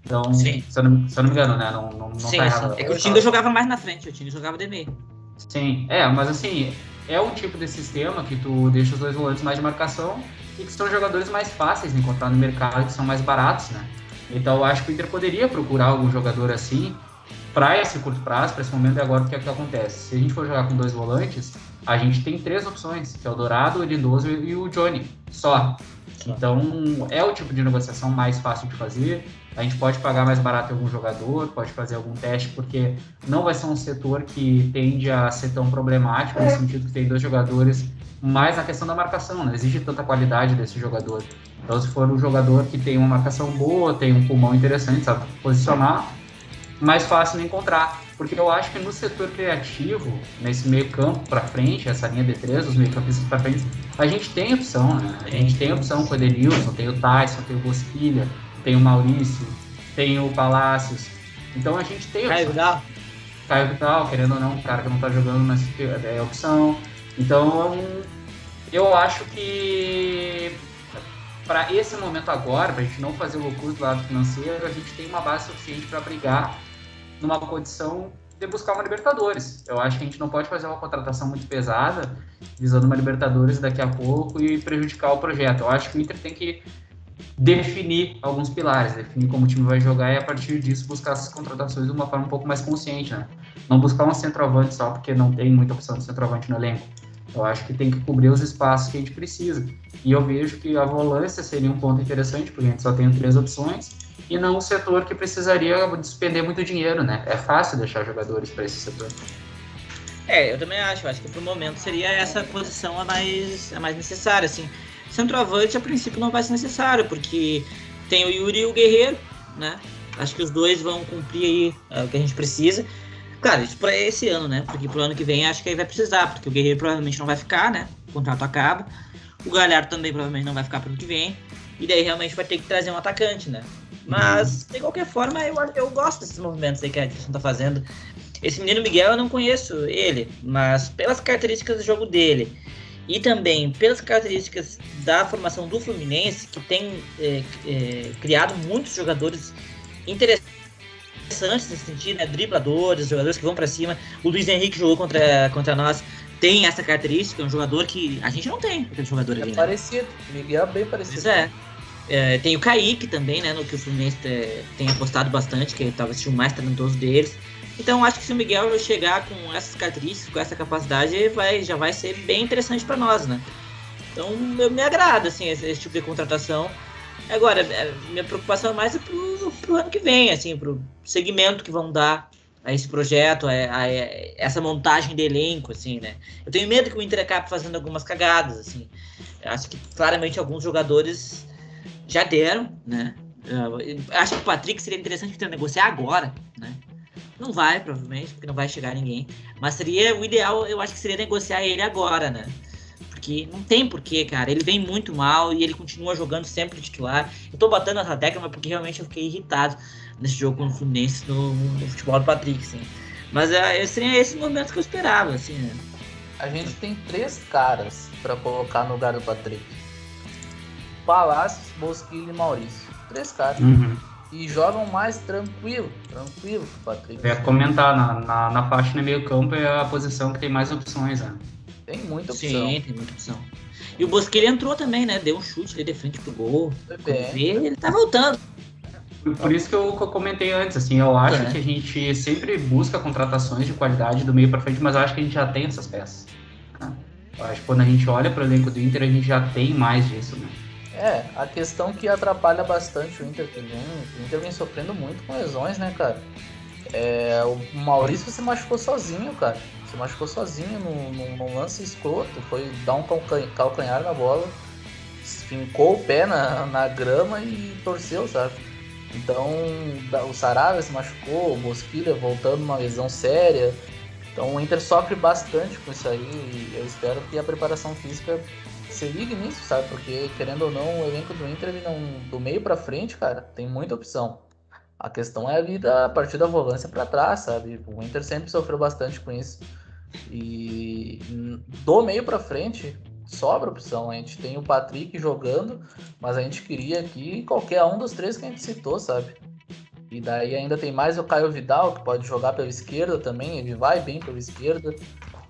Então, Sim. Se, eu não, se eu não me engano, né? Não, não, não sim, tá errado. Sim. É que o Tinga jogava mais na frente, o Tinga jogava de meio. Sim, é, mas assim, é um tipo de sistema que tu deixa os dois volantes mais de marcação e que são jogadores mais fáceis de encontrar no mercado, que são mais baratos, né? Então eu acho que o Inter poderia procurar algum jogador assim para esse curto prazo, para esse momento e agora o que é que acontece? Se a gente for jogar com dois volantes, a gente tem três opções, que é o Dourado, o Lindoso e o Johnny, só. Então é o tipo de negociação mais fácil de fazer. A gente pode pagar mais barato algum jogador, pode fazer algum teste, porque não vai ser um setor que tende a ser tão problemático, no sentido que tem dois jogadores mais na questão da marcação, não exige tanta qualidade desse jogador. Então, se for um jogador que tem uma marcação boa, tem um pulmão interessante, sabe posicionar, mais fácil de encontrar. Porque eu acho que no setor criativo, nesse meio campo para frente, essa linha de três, os meio campistas para frente, a gente tem opção, né? A gente tem opção com o Edenilson, tem o Tyson, tem o Bosquilha, tem o Maurício, tem o Palácios. Então a gente tem opção. Caio Vidal. Caio Vidal, querendo ou não, um cara que não tá jogando, mas é opção. Então, eu acho que para esse momento agora, para a gente não fazer loucura do lado financeiro, a gente tem uma base suficiente para brigar numa condição de buscar uma Libertadores. Eu acho que a gente não pode fazer uma contratação muito pesada, visando uma Libertadores daqui a pouco e prejudicar o projeto. Eu acho que o Inter tem que definir alguns pilares, definir como o time vai jogar e a partir disso buscar essas contratações de uma forma um pouco mais consciente, né? Não buscar um centroavante só porque não tem muita opção de centroavante no elenco. Eu acho que tem que cobrir os espaços que a gente precisa. E eu vejo que a volância seria um ponto interessante, porque a gente só tem três opções, e não um setor que precisaria despender muito dinheiro, né? É fácil deixar jogadores para esse setor. É, eu também acho. Acho que pro momento seria essa posição a mais, a mais necessária, assim. Centroavante, a princípio, não vai ser necessário, porque tem o Yuri e o Guerreiro, né? Acho que os dois vão cumprir aí é, o que a gente precisa. Claro, isso para esse ano, né? Porque pro ano que vem acho que aí vai precisar, porque o Guerreiro provavelmente não vai ficar, né? O contrato acaba. O Galhardo também provavelmente não vai ficar pro ano que vem. E daí realmente vai ter que trazer um atacante, né? Mas, de qualquer forma, eu, eu gosto desses movimentos aí que a Edson tá fazendo. Esse menino Miguel eu não conheço ele, mas pelas características do jogo dele e também pelas características da formação do Fluminense, que tem é, é, criado muitos jogadores interessantes nesse sentido, né? Dribladores, jogadores que vão para cima. O Luiz Henrique jogou contra, contra nós, tem essa característica, é um jogador que a gente não tem, aquele jogador é ali. É parecido, Miguel é bem parecido. Pois é. É. Tem o Kaique também, né? No que o Fluminense tem apostado bastante, que talvez seja o mais talentoso deles. Então acho que se o Miguel chegar com essas características, com essa capacidade, vai, já vai ser bem interessante para nós, né? Então eu, me agrada assim, esse, esse tipo de contratação. Agora, é, minha preocupação é mais é pro, pro ano que vem, assim, pro segmento que vão dar a esse projeto, a, a, a, essa montagem de elenco, assim, né? Eu tenho medo que o Inter acabe fazendo algumas cagadas, assim. Eu acho que claramente alguns jogadores já deram, né? Eu acho que o Patrick seria interessante Inter negociar agora, né? Não vai, provavelmente, porque não vai chegar ninguém. Mas seria o ideal, eu acho que seria negociar ele agora, né? porque não tem porquê, cara. Ele vem muito mal e ele continua jogando sempre titular. Eu tô batendo essa tecla, porque realmente eu fiquei irritado nesse jogo com o Fluminense no, no futebol do Patrick, assim. Mas é, seria esse momento que eu esperava, assim, né? a gente tem três caras para colocar no lugar do Patrick. Palácios, Bosquilha e Maurício. Três caras. Uhum. E jogam mais tranquilo, tranquilo Patrick. Eu ia comentar, na, na, na faixa no meio campo é a posição que tem mais opções, né? Tem muita opção. Sim, tem muita opção. E o Bosquilha entrou também, né? Deu um chute ali de frente pro gol. Vê, ele tá voltando. Por, por isso que eu, que eu comentei antes, assim, eu acho É. que a gente sempre busca contratações de qualidade do meio para frente, mas eu acho que a gente já tem essas peças. né? Eu acho que quando a gente olha para o elenco do Inter, a gente já tem mais disso, né? É, a questão que atrapalha bastante o Inter que vem, o Inter vem sofrendo muito com lesões, né, cara? É, o Maurício se machucou sozinho, cara. Se machucou sozinho num, num- num lance escroto. Foi dar um calcan- calcanhar na bola, fincou o pé na, na grama e torceu, sabe? Então, o Sarabia se machucou, o Bosquilha voltando uma lesão séria. Então, o Inter sofre bastante com isso aí. Eu espero que a preparação física se ligue nisso, sabe? Porque, querendo ou não, o elenco do Inter, ele não, do meio pra frente, cara, tem muita opção. A questão é ali da partir da volância pra trás, sabe? O Inter sempre sofreu bastante com isso. E do meio pra frente, sobra opção. A gente tem o Patrick jogando, mas a gente queria aqui qualquer um dos três que a gente citou, sabe? E daí ainda tem mais o Caio Vidal, que pode jogar pela esquerda também, ele vai bem pela esquerda.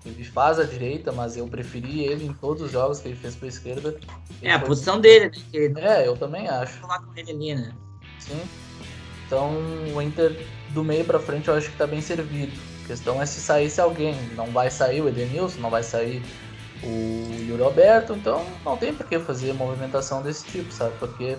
Ele faz a direita, mas eu preferi ele em todos os jogos que ele fez pela esquerda. Ele É a foi- posição dele, né? Que É, eu também acho. vai com ele ali, né? Sim. Então o Inter do meio pra frente eu acho que tá bem servido. A questão é se saísse alguém. Não vai sair o Edenilson, não vai sair o Yuri Alberto, então não tem por que fazer movimentação desse tipo, sabe? Porque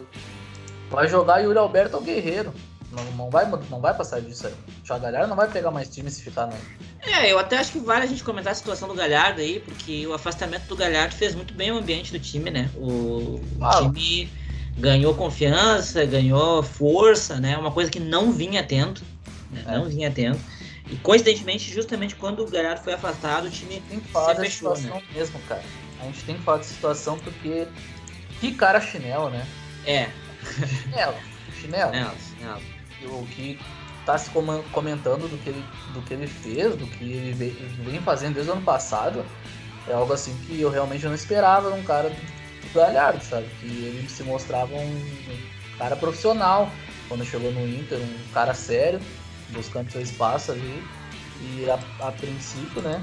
vai jogar Yuri Alberto ou Guerreiro. Não, não, vai, não vai passar disso aí. O Thiago Galhardo não vai pegar mais time se ficar no. É, eu até acho que vale a gente comentar a situação do Galhardo aí, porque o afastamento do Galhardo fez muito bem o ambiente do time, né? O, o Ah. time ganhou confiança, ganhou força, né? Uma coisa que não vinha tendo, né? É. Não vinha tendo. E coincidentemente, justamente quando o Galhardo foi afastado, o time Tem que falar Se fechou, situação mesmo, cara. A gente tem que falar situação porque. Que cara chinelo, né? é, Chinelo. Chinelo. né, né, o que tá se comen- comentando do que ele, do que ele fez, do que ele ve- vem fazendo desde o ano passado, é algo assim que eu realmente não esperava num cara do Galhardo, sabe? Que ele se mostrava um cara profissional quando chegou no Inter, um cara sério, buscando seu espaço ali. E a, a princípio, né?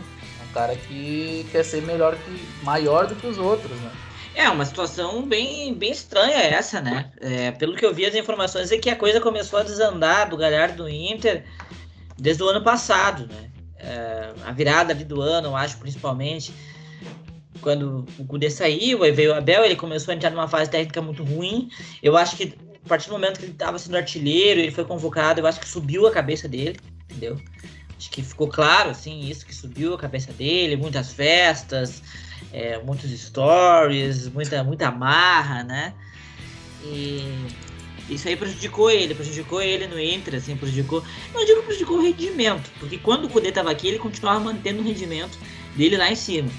Um cara que quer ser melhor que. maior do que os outros, né? É, uma situação bem, bem estranha essa, né? É, pelo que eu vi as informações é que a coisa começou a desandar do Galhardo do Inter desde o ano passado, né? É, a virada ali do ano, eu acho, principalmente, quando o Cudê saiu, aí veio o Abel, ele começou a entrar numa fase técnica muito ruim. Eu acho que a partir do momento que ele estava sendo artilheiro, ele foi convocado, eu acho que subiu a cabeça dele, entendeu? Acho que ficou claro, assim, isso que subiu a cabeça dele, muitas festas, é, muitos stories, muita, muita marra, né? E isso aí prejudicou ele, prejudicou ele no Inter, assim, prejudicou. Não digo prejudicou o rendimento, porque quando o Kudê tava aqui, ele continuava mantendo o rendimento dele lá em cima.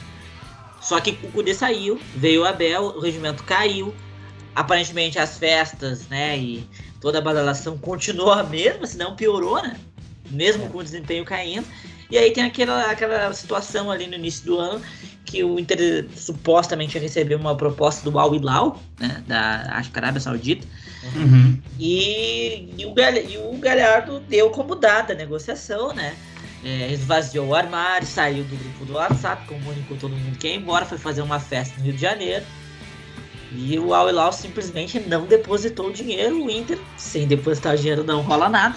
Só que o Kudê saiu, veio o Abel, o rendimento caiu. Aparentemente as festas, né, e toda a badalação continuou a mesma, se não piorou, né? Mesmo com o desempenho caindo. E aí tem aquela, aquela situação ali no início do ano que o Inter supostamente recebeu uma proposta do Al Hilal, né, da acho que Arábia Saudita, Uhum. e, e, o, e o Galhardo deu como dada a negociação, né? É, esvaziou o armário, saiu do grupo do WhatsApp, comunicou todo mundo que ia embora, foi fazer uma festa no Rio de Janeiro. E o Al Hilal simplesmente não depositou o dinheiro, o Inter, sem depositar o dinheiro não rola nada.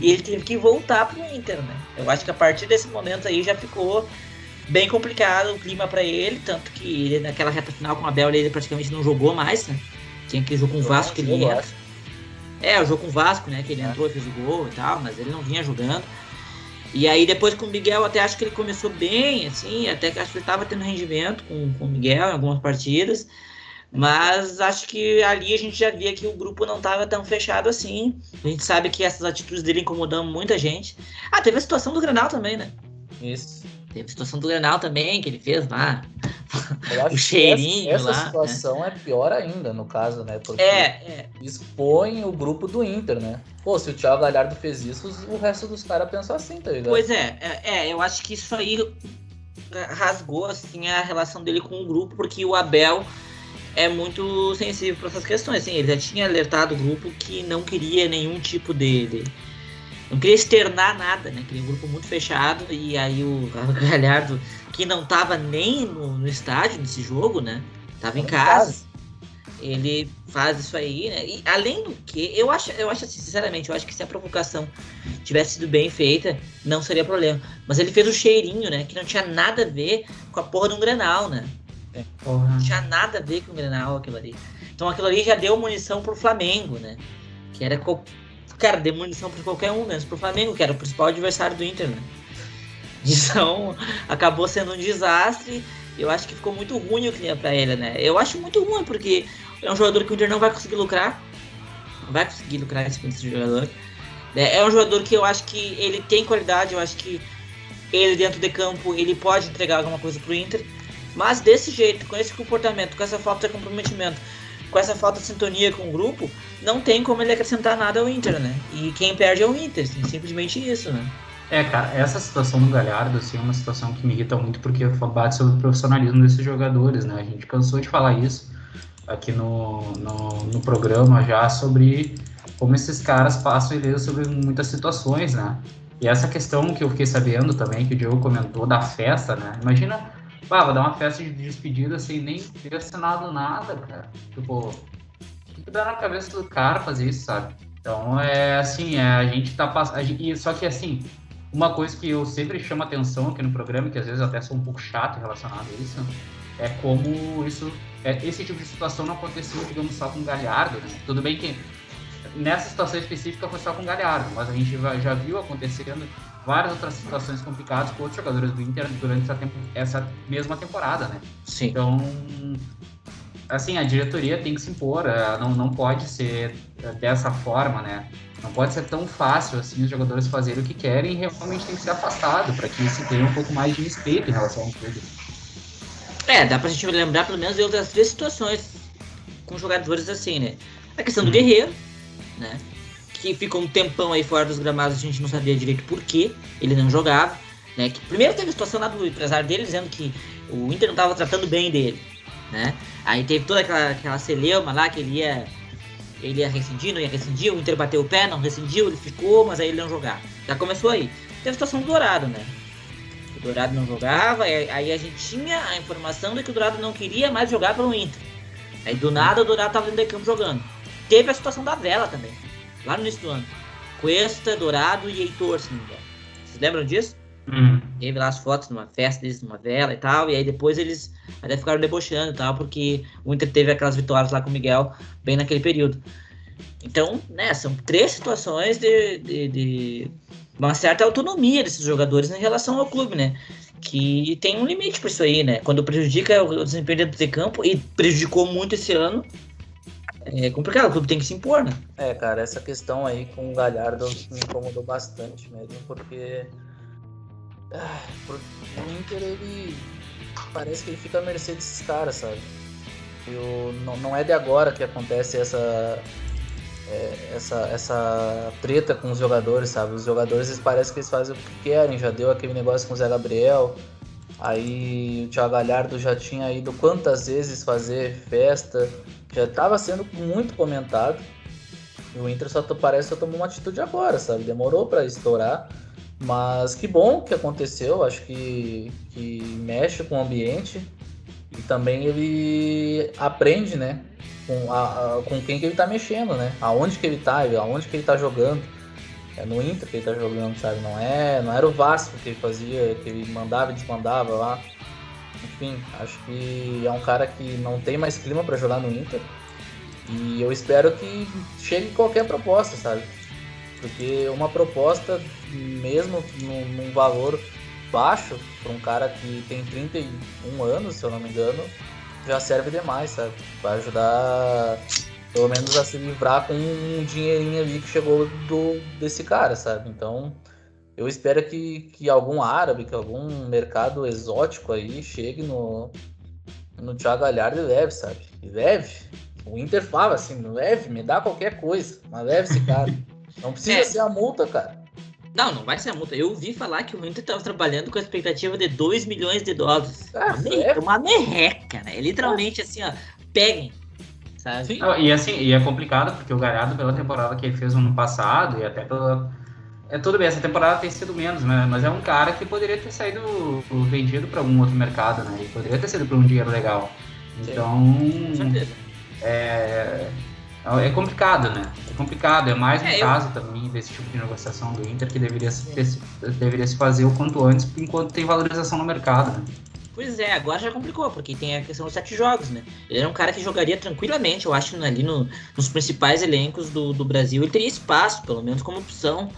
E ele teve que voltar pro Inter, né? Eu acho que a partir desse momento aí já ficou bem complicado o clima para ele, tanto que ele, naquela reta final com a Bel ele praticamente não jogou mais, né? Tinha aquele jogo com o Vasco que ele entra. É, o jogo com o Vasco, né? Que ele É. entrou e fez o gol e tal, mas ele não vinha jogando. E aí depois com o Miguel, até acho que ele começou bem, assim, até que acho que ele tava tendo rendimento com, com o Miguel em algumas partidas. Mas acho que ali a gente já via que o grupo não tava tão fechado assim. A gente sabe que essas atitudes dele incomodam muita gente. Ah, teve a situação do Grenal também, né? Isso. Teve a situação do Grenal também, que ele fez lá. O cheirinho essa, essa lá, situação é pior ainda, no caso, né? Porque É, é. expõe o grupo do Inter, né? Pô, se o Thiago Galhardo fez isso, o resto dos caras pensam assim, tá ligado? Pois é, é, é, eu acho que isso aí rasgou assim a relação dele com o grupo, porque o Abel é muito sensível para essas questões. Assim, ele já tinha alertado o grupo que não queria nenhum tipo dele. Não queria externar nada, né? Queria um grupo muito fechado. E aí o Galhardo, que não tava nem no, no estádio nesse jogo, né? Tava em casa. Ele faz isso aí, né? E além do que, eu acho, eu acho assim, sinceramente, eu acho que se a provocação tivesse sido bem feita, não seria problema. Mas ele fez o cheirinho, né? Que não tinha nada a ver com a porra de um Grenal, né? É, não tinha nada a ver com o Grenal aquilo ali. Então aquilo ali já deu munição pro Flamengo, né? Que era. Cara, deu munição pra qualquer um, menos pro Flamengo, que era o principal adversário do Inter, né? Então, acabou sendo um desastre. Eu acho que ficou muito ruim o clima pra ele, né? Eu acho muito ruim, porque é um jogador que o Inter não vai conseguir lucrar. Não vai conseguir lucrar esse jogador. É, é um jogador que eu acho que ele tem qualidade, eu acho que ele dentro de campo ele pode entregar alguma coisa pro Inter. Mas desse jeito, com esse comportamento, com essa falta de comprometimento, com essa falta de sintonia com o grupo, não tem como ele acrescentar nada ao Inter, né? E quem perde é o Inter, simplesmente isso, né? É, cara, essa situação do Galhardo, assim, é uma situação que me irrita muito porque bate sobre o profissionalismo desses jogadores, né? A gente cansou de falar isso aqui no, no, no programa já sobre como esses caras passam ileso sobre muitas situações, né? E essa questão que eu fiquei sabendo também, que o Diogo comentou da festa, né? Imagina, ah, vou dar uma festa de despedida sem nem ter assinado nada, cara. Tipo, o que dá na cabeça do cara fazer isso, sabe? Então, é assim, é, a gente tá passando. Só que, assim, uma coisa que eu sempre chamo atenção aqui no programa, que às vezes até sou um pouco chato relacionado a isso, é como isso, é, esse tipo de situação não aconteceu, digamos, só com o Galhardo. Né? Tudo bem que nessa situação específica foi só com o Galhardo, mas a gente já viu acontecendo várias outras situações complicadas com outros jogadores do Inter durante essa, essa mesma temporada, né? Sim. Então, assim, a diretoria tem que se impor, é, não, não pode ser dessa forma, né? Não pode ser tão fácil assim os jogadores fazerem o que querem e realmente tem que ser afastado para que se tenha um pouco mais de respeito em relação ao clube. É, dá pra gente lembrar pelo menos de outras três situações com jogadores assim, né? A questão do hum. Guerreiro, né? Que ficou um tempão aí fora dos gramados, a gente não sabia direito por que ele não jogava. Né? Que primeiro teve a situação lá do empresário dele dizendo que o Inter não estava tratando bem dele. Né? Aí teve toda aquela, aquela celeuma lá que ele ia, ele ia rescindir, não ia rescindir, o Inter bateu o pé, não rescindiu, ele ficou, mas aí ele não jogava. Já começou aí. Teve a situação do Dourado, né? Dourado não jogava, aí a gente tinha a informação de que o Dourado não queria mais jogar pelo Inter. Aí do nada o Dourado estava dentro de campo jogando. Teve a situação da vela também, lá no início do ano. Cuesta, Dourado e Heitor, se não me engano. Vocês lembram disso? Uhum. Teve lá as fotos numa festa deles, numa vela e tal, e aí depois eles até ficaram debochando e tal, porque o Inter teve aquelas vitórias lá com o Miguel bem naquele período. Então, né, são três situações de, de, de uma certa autonomia desses jogadores em relação ao clube, né? Que tem um limite para isso aí, né? Quando prejudica o desempenho dentro de campo, e prejudicou muito esse ano, é complicado, o clube tem que se impor, né? É, cara, essa questão aí com o Galhardo me incomodou bastante mesmo, porque ah, o Inter, ele parece que ele fica à mercê desses caras, sabe? Eu, não, não é de agora que acontece essa, é, essa, essa treta com os jogadores, sabe? Os jogadores eles parecem que eles fazem o que querem. Já deu aquele negócio com o Zé Gabriel. Aí o Thiago Galhardo já tinha ido quantas vezes fazer festa. Já estava sendo muito comentado. E o Inter só parece só tomou uma atitude agora, sabe? Demorou para estourar. Mas que bom que aconteceu. Acho que, que mexe com o ambiente. E também ele aprende, né? com, a, a, com quem que ele tá mexendo, né? Aonde que ele tá, aonde que ele tá jogando. É no Inter que ele tá jogando, sabe? Não é, não era o Vasco que ele fazia, que ele mandava e desmandava lá. Enfim, acho que é um cara que não tem mais clima para jogar no Inter. E eu espero que chegue qualquer proposta, sabe? Porque uma proposta, mesmo num, num valor baixo, para um cara que tem 31 anos, se eu não me engano, já serve demais, sabe? Vai ajudar, pelo menos, a se livrar com um dinheirinho ali que chegou do, desse cara, sabe? Então, eu espero que, que algum árabe, que algum mercado exótico aí chegue no, no Thiago Galhardo e leve, sabe? E leve. O Inter fala assim, leve, me dá qualquer coisa, mas leve esse cara. Não precisa é. ser a multa, cara. Não, não vai ser a multa. Eu ouvi falar que o Inter estava trabalhando com a expectativa de 2 milhões de dólares. Ah, uma, é? uma merreca, né? É literalmente assim, ó, peguem. Sabe? Sim. E assim, e é complicado porque o Galhardo, pela temporada que ele fez no ano passado, e até pela. É tudo bem, essa temporada tem sido menos, né? Mas é um cara que poderia ter saído vendido para algum outro mercado, né? Ele poderia ter sido por um dinheiro legal. Então. Com certeza. É, é complicado, né? É complicado. É mais um É, eu- caso também desse tipo de negociação do Inter que deveria ter- deveria se fazer o quanto antes, enquanto tem valorização no mercado, né? Pois é, agora já complicou, porque tem a questão dos sete jogos, né? Ele era um cara que jogaria tranquilamente, eu acho, ali no- nos principais elencos do, do Brasil. Ele teria espaço, pelo menos como opção.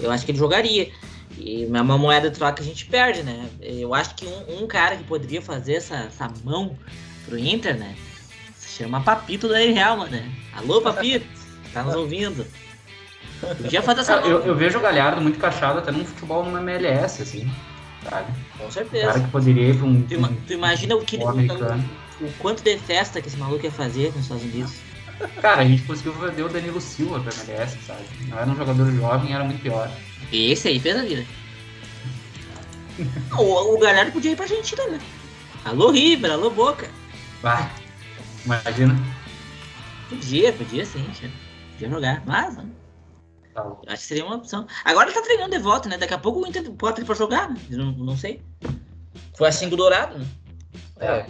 Eu acho que ele jogaria. E é uma moeda de troca que a gente perde, né? Eu acho que um, um cara que poderia fazer essa, essa mão pro Inter, né? Se chama Papito da Real, né? Alô, Papito, tá nos ouvindo? Podia fazer essa mão, Eu, eu vejo o Galhardo muito encaixado até no futebol no MLS, assim, sabe? com Um certeza. cara que poderia ir pra um, Tu, ima- tu imagina o, que, americano. o quanto de festa que esse maluco ia fazer nos Estados Unidos? Cara, a gente conseguiu vender o Danilo Silva pra MLS, sabe? Não era um jogador jovem, era muito pior. Esse aí fez a vida. O, o Galhardo podia ir pra Argentina, né? Alô, River, alô, Boca. Vai, imagina. Podia, podia sim, podia jogar. Mas, né? Tá. eu acho que seria uma opção. Agora ele tá treinando de volta, né? Daqui a pouco o Inter bota ele pra jogar, né? Não, não sei. Foi assim com o Dourado, né? É.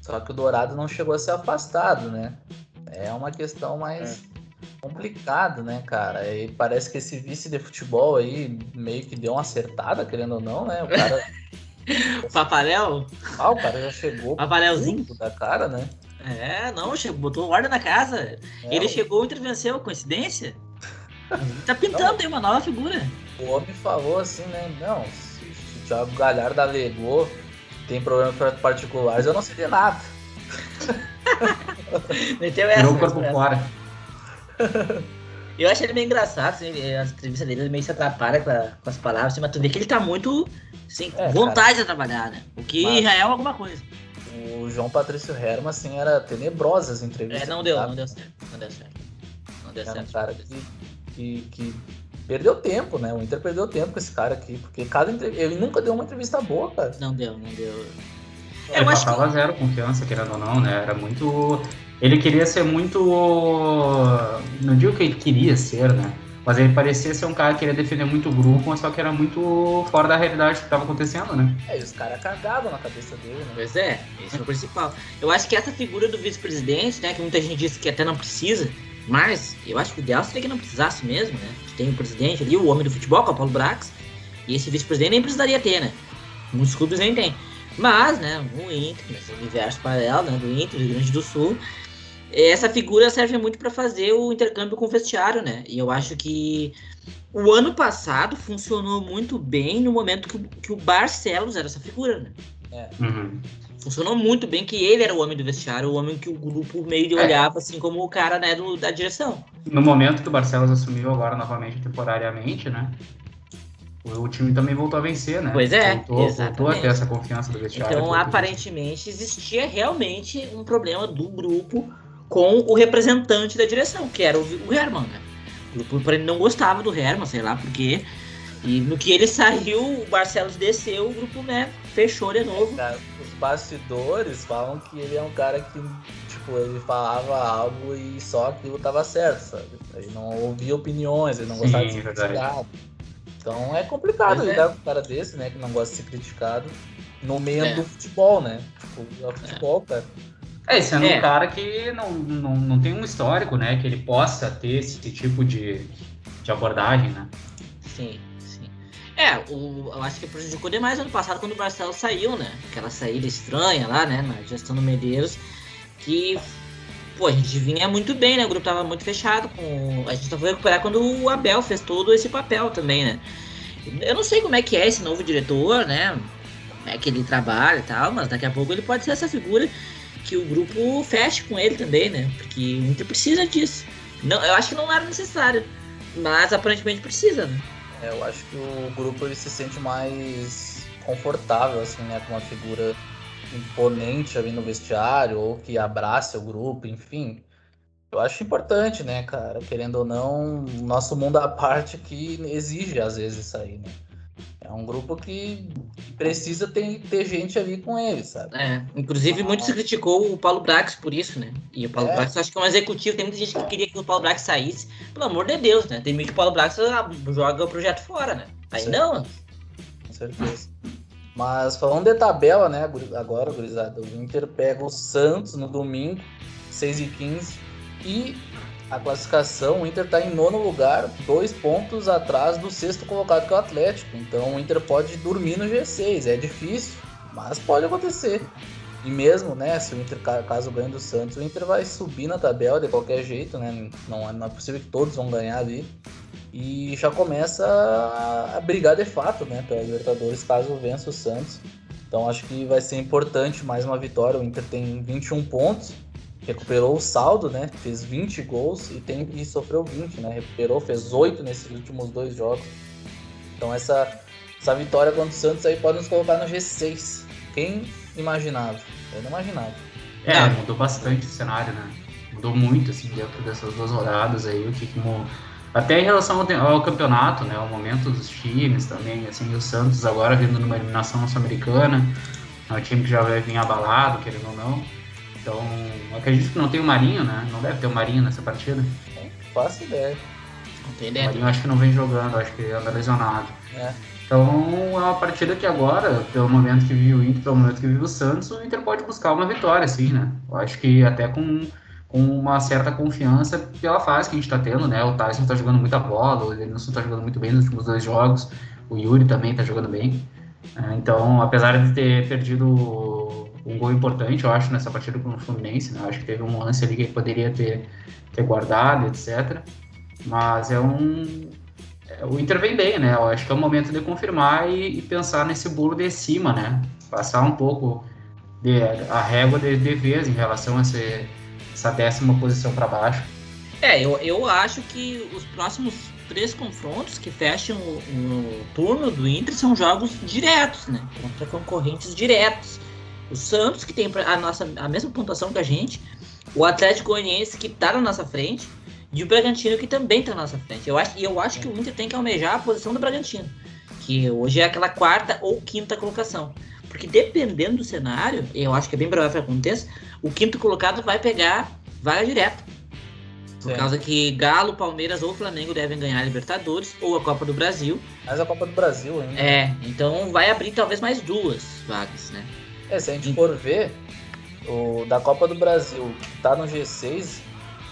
Só que o Dourado não chegou a ser afastado, né? É uma questão mais complicada, né, cara? E parece que esse vice de futebol aí meio que deu uma acertada, querendo ou não, né? O cara, Paparel, ah, o cara já chegou Paparelzinho. da cara, né? É, não, chegou, botou ordem na casa. É, ele o- chegou, o Inter venceu, coincidência? Tá pintando aí uma nova figura. O homem falou assim, né? Não, se, o Thiago Galhardo alegou que tem problemas particulares, eu não sei de nada. Meteu essa. Tirou o corpo fora. Eu acho ele meio engraçado, assim, as entrevistas dele ele meio se atrapalha com, a- com as palavras, assim, mas tu vê que ele tá muito, assim, É, vontade de trabalhar, né? O que Mas- já é alguma coisa. O João Patrício Herman, assim, era tenebrosa as entrevistas. É, não deu, não deu certo. Não deu certo. Não deu Era um certo. Que, que, perdeu tempo, né? O Inter perdeu tempo com esse cara aqui, porque cada entrev- ele nunca deu uma entrevista boa, cara. Não deu, não deu. Ele Eu acho que- passava zero confiança, querendo ou não, né? Era muito. Ele queria ser muito. Não digo que ele queria ser, né? Mas ele parecia ser um cara que queria defender muito o grupo, mas só que era muito fora da realidade que estava acontecendo, né? É, e os caras cagavam na cabeça dele, né? Pois é, esse é o principal. Eu acho que essa figura do vice-presidente, né, que muita gente disse que até não precisa, mas eu acho que o ideal seria que não precisasse mesmo, né? Tem o presidente ali, o homem do futebol, que é o Paulo Brax, e esse vice-presidente nem precisaria ter, né? Muitos clubes nem tem. Mas, né, o Inter, nesse universo paralelo, né, do Inter, do Rio Grande do Sul, essa figura serve muito para fazer o intercâmbio com o vestiário, né? E eu acho que o ano passado funcionou muito bem no momento que, o- que o Barcelos era essa figura, né? Uhum. Funcionou muito bem que ele era o homem do vestiário, o homem que o grupo meio de É. olhava assim como o cara né, do- da direção. No momento que o Barcelos assumiu agora novamente temporariamente, né? O time também voltou a vencer, né? Pois é, voltou, voltou a ter essa confiança do vestiário. Então, aparentemente, existia realmente um problema do grupo com o representante da direção, que era o, o Herman, né? O grupo por ele não gostava do Herman, sei lá por quê. E no que ele saiu, o Barcelos desceu, o grupo, né, fechou de novo. Bastidores falam que ele é um cara que, tipo, ele falava algo e só aquilo tava certo, sabe? Ele não ouvia opiniões, ele não Sim, gostava de ser criticado. Então é complicado Pois é. lidar com um cara desse, né? Que não gosta de ser criticado no meio É. do futebol, né? Tipo, é o futebol, cara. É, sendo É. um cara que não, não, não tem um histórico, né? Que ele possa ter esse tipo de, de abordagem, né? Sim. É, o, eu acho que prejudicou demais ano passado quando o Barcelos saiu, né? Aquela saída estranha lá, né? Na gestão do Medeiros. Que, pô, a gente vinha muito bem, né? O grupo tava muito fechado. com A gente só foi recuperar quando o Abel fez todo esse papel também, né? Eu não sei como é que é esse novo diretor, né? Como é que ele trabalha e tal, mas daqui a pouco ele pode ser essa figura que o grupo feche com ele também, né? Porque o Inter precisa disso. Não, eu acho que não era necessário, mas aparentemente precisa, né? É, eu acho que o grupo ele se sente mais confortável, assim, né? Com uma figura imponente ali no vestiário, ou que abrace o grupo, enfim. Eu acho importante, né, cara? Querendo ou não, nosso mundo à parte que exige às vezes isso aí, né? É um grupo que precisa ter, ter gente ali com ele, sabe? É, inclusive muito se criticou o Paulo Brax por isso, né? E o Paulo é. Brax, acho que é um executivo, tem muita gente que queria que o Paulo Brax saísse. Pelo amor de Deus, né? Tem que o Paulo Brax joga o projeto fora, né? Aí não. Com certeza. Mas falando de tabela, né, agora, gurizada, o Inter pega o Santos no domingo, 6 e 15 e a classificação, o Inter está em nono lugar, dois pontos atrás do sexto colocado que é o Atlético. Então o Inter pode dormir no G6. É difícil, mas pode acontecer. E mesmo, né, se o Inter, caso ganhe do Santos, o Inter vai subir na tabela de qualquer jeito, né? Não, é, não é possível que todos vão ganhar ali. E já começa a, brigar de fato, né, pela Libertadores, caso vença o Santos. Então acho que vai ser importante mais uma vitória. O Inter tem 21 pontos recuperou o saldo, né? Fez 20 gols e, tem, e sofreu 20, né? Recuperou, fez 8 nesses últimos dois jogos. Então essa, essa vitória contra o Santos aí pode nos colocar no G6. Quem imaginava? Eu não imaginava. É, mudou bastante o cenário, né? Mudou muito, assim, dentro dessas duas rodadas aí, o que, que até em relação ao, ao, campeonato, né, o momento dos times também, assim, o Santos agora vindo numa eliminação sul-americana, é um time que já vai vir abalado, querendo ou não, então, acredito que não tem o Marinho, né? Não deve ter o Marinho nessa partida. Não faço ideia. Não tem ideia. O Marinho acho que não vem jogando, acho que anda lesionado. É. Então é uma partida que agora, pelo momento que vive o Inter, pelo momento que vive o Santos, o Inter pode buscar uma vitória, sim, né? Eu acho que até com, com uma certa confiança pela fase que a gente está tendo, né? O Tyson está jogando muita bola, o Edenilson está jogando muito bem nos últimos dois jogos, o Yuri também está jogando bem. É, então, apesar de ter perdido um gol importante, eu acho, nessa partida com o Fluminense, né? Eu acho que teve um lance ali que ele poderia ter, ter guardado, etc. Mas é um. É, o Inter vem bem, né? Eu acho que é o momento de confirmar e, e pensar nesse bolo de cima, né? Passar um pouco de, a régua de, de vez em relação a esse, essa décima posição para baixo. É, eu, eu acho que os próximos três confrontos que fecham o, o turno do Inter são jogos diretos, né? Contra concorrentes diretos o Santos, que tem a, nossa, a mesma pontuação que a gente, o Atlético Goianiense, que está na nossa frente, e o Bragantino, que também está na nossa frente. Eu acho, e eu acho que o Inter tem que almejar a posição do Bragantino, que hoje é aquela quarta ou quinta colocação. Porque dependendo do cenário, eu acho que é bem provável que aconteça, o quinto colocado vai pegar vaga direta. Por causa que Galo, Palmeiras ou Flamengo devem ganhar a Libertadores ou a Copa do Brasil. Mas a Copa do Brasil ainda. É, então vai abrir talvez mais duas vagas, né? É, se a gente for ver, o da Copa do Brasil, que tá no G6,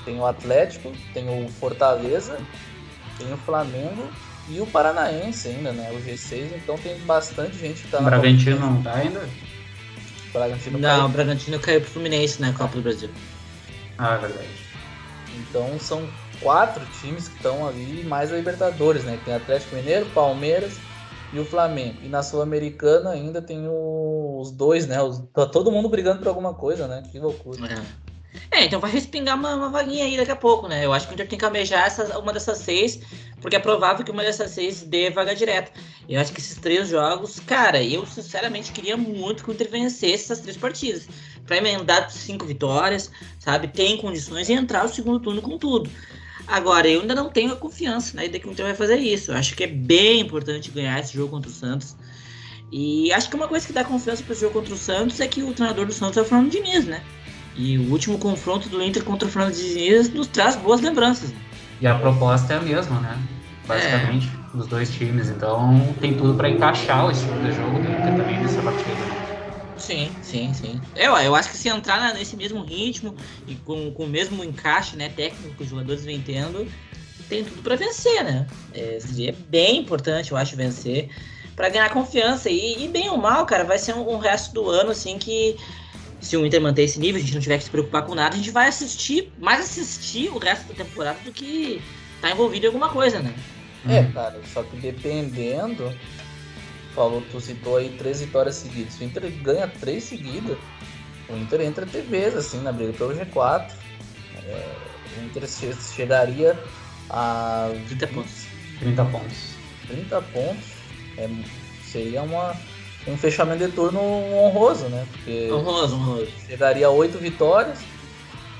tem o Atlético, tem o Fortaleza, tem o Flamengo e o Paranaense ainda, né? O G6, então tem bastante gente que tá o na Bragantino Copa não tá ainda? O Bragantino não, caiu. o Bragantino caiu pro Fluminense na Copa do Brasil. Ah, é verdade. Então são quatro times que estão ali, mais a Libertadores, né? Tem Atlético Mineiro, Palmeiras, e o Flamengo. E na Sul-Americana ainda tem o, os dois, né? Os, tá todo mundo brigando por alguma coisa, né? Que loucura. É, é então vai respingar uma, uma, vaguinha aí daqui a pouco, né? Eu acho que a gente tem que almejar uma dessas seis, porque é provável que uma dessas seis dê vaga direta. Eu acho que esses três jogos, cara, eu sinceramente queria muito que o Inter vencesse essas três partidas. Pra emendar cinco vitórias, sabe? Tem condições e entrar no segundo turno com tudo. Agora, eu ainda não tenho a confiança na né, ideia que o Inter vai fazer isso. Eu acho que é bem importante ganhar esse jogo contra o Santos. E acho que uma coisa que dá confiança para esse jogo contra o Santos é que o treinador do Santos é o Fernando Diniz, né? E o último confronto do Inter contra o Fernando Diniz nos traz boas lembranças. E a proposta é a mesma, né? Basicamente, é. dos dois times. Então tem tudo para encaixar o estilo de jogo do Inter também nessa partida. Sim, sim, sim. Eu, eu acho que se entrar nesse mesmo ritmo e com, com o mesmo encaixe né, técnico que os jogadores vêm tendo, tem tudo para vencer, né? É, seria bem importante, eu acho, vencer para ganhar confiança. E, e, bem ou mal, cara, vai ser um, um, resto do ano assim que se o Inter manter esse nível, a gente não tiver que se preocupar com nada, a gente vai assistir, mais assistir o resto da temporada do que tá envolvido em alguma coisa, né? É, cara, só que dependendo, falou, tu citou aí três vitórias seguidas. Se o Inter ganha três seguidas, o Inter entra vez, assim, na briga pelo G4. É, o Inter chegaria a 30 pontos. 30 pontos. 30 pontos. É, seria uma, um fechamento de turno honroso, né? Porque honroso, honroso. Chegaria a 8 vitórias.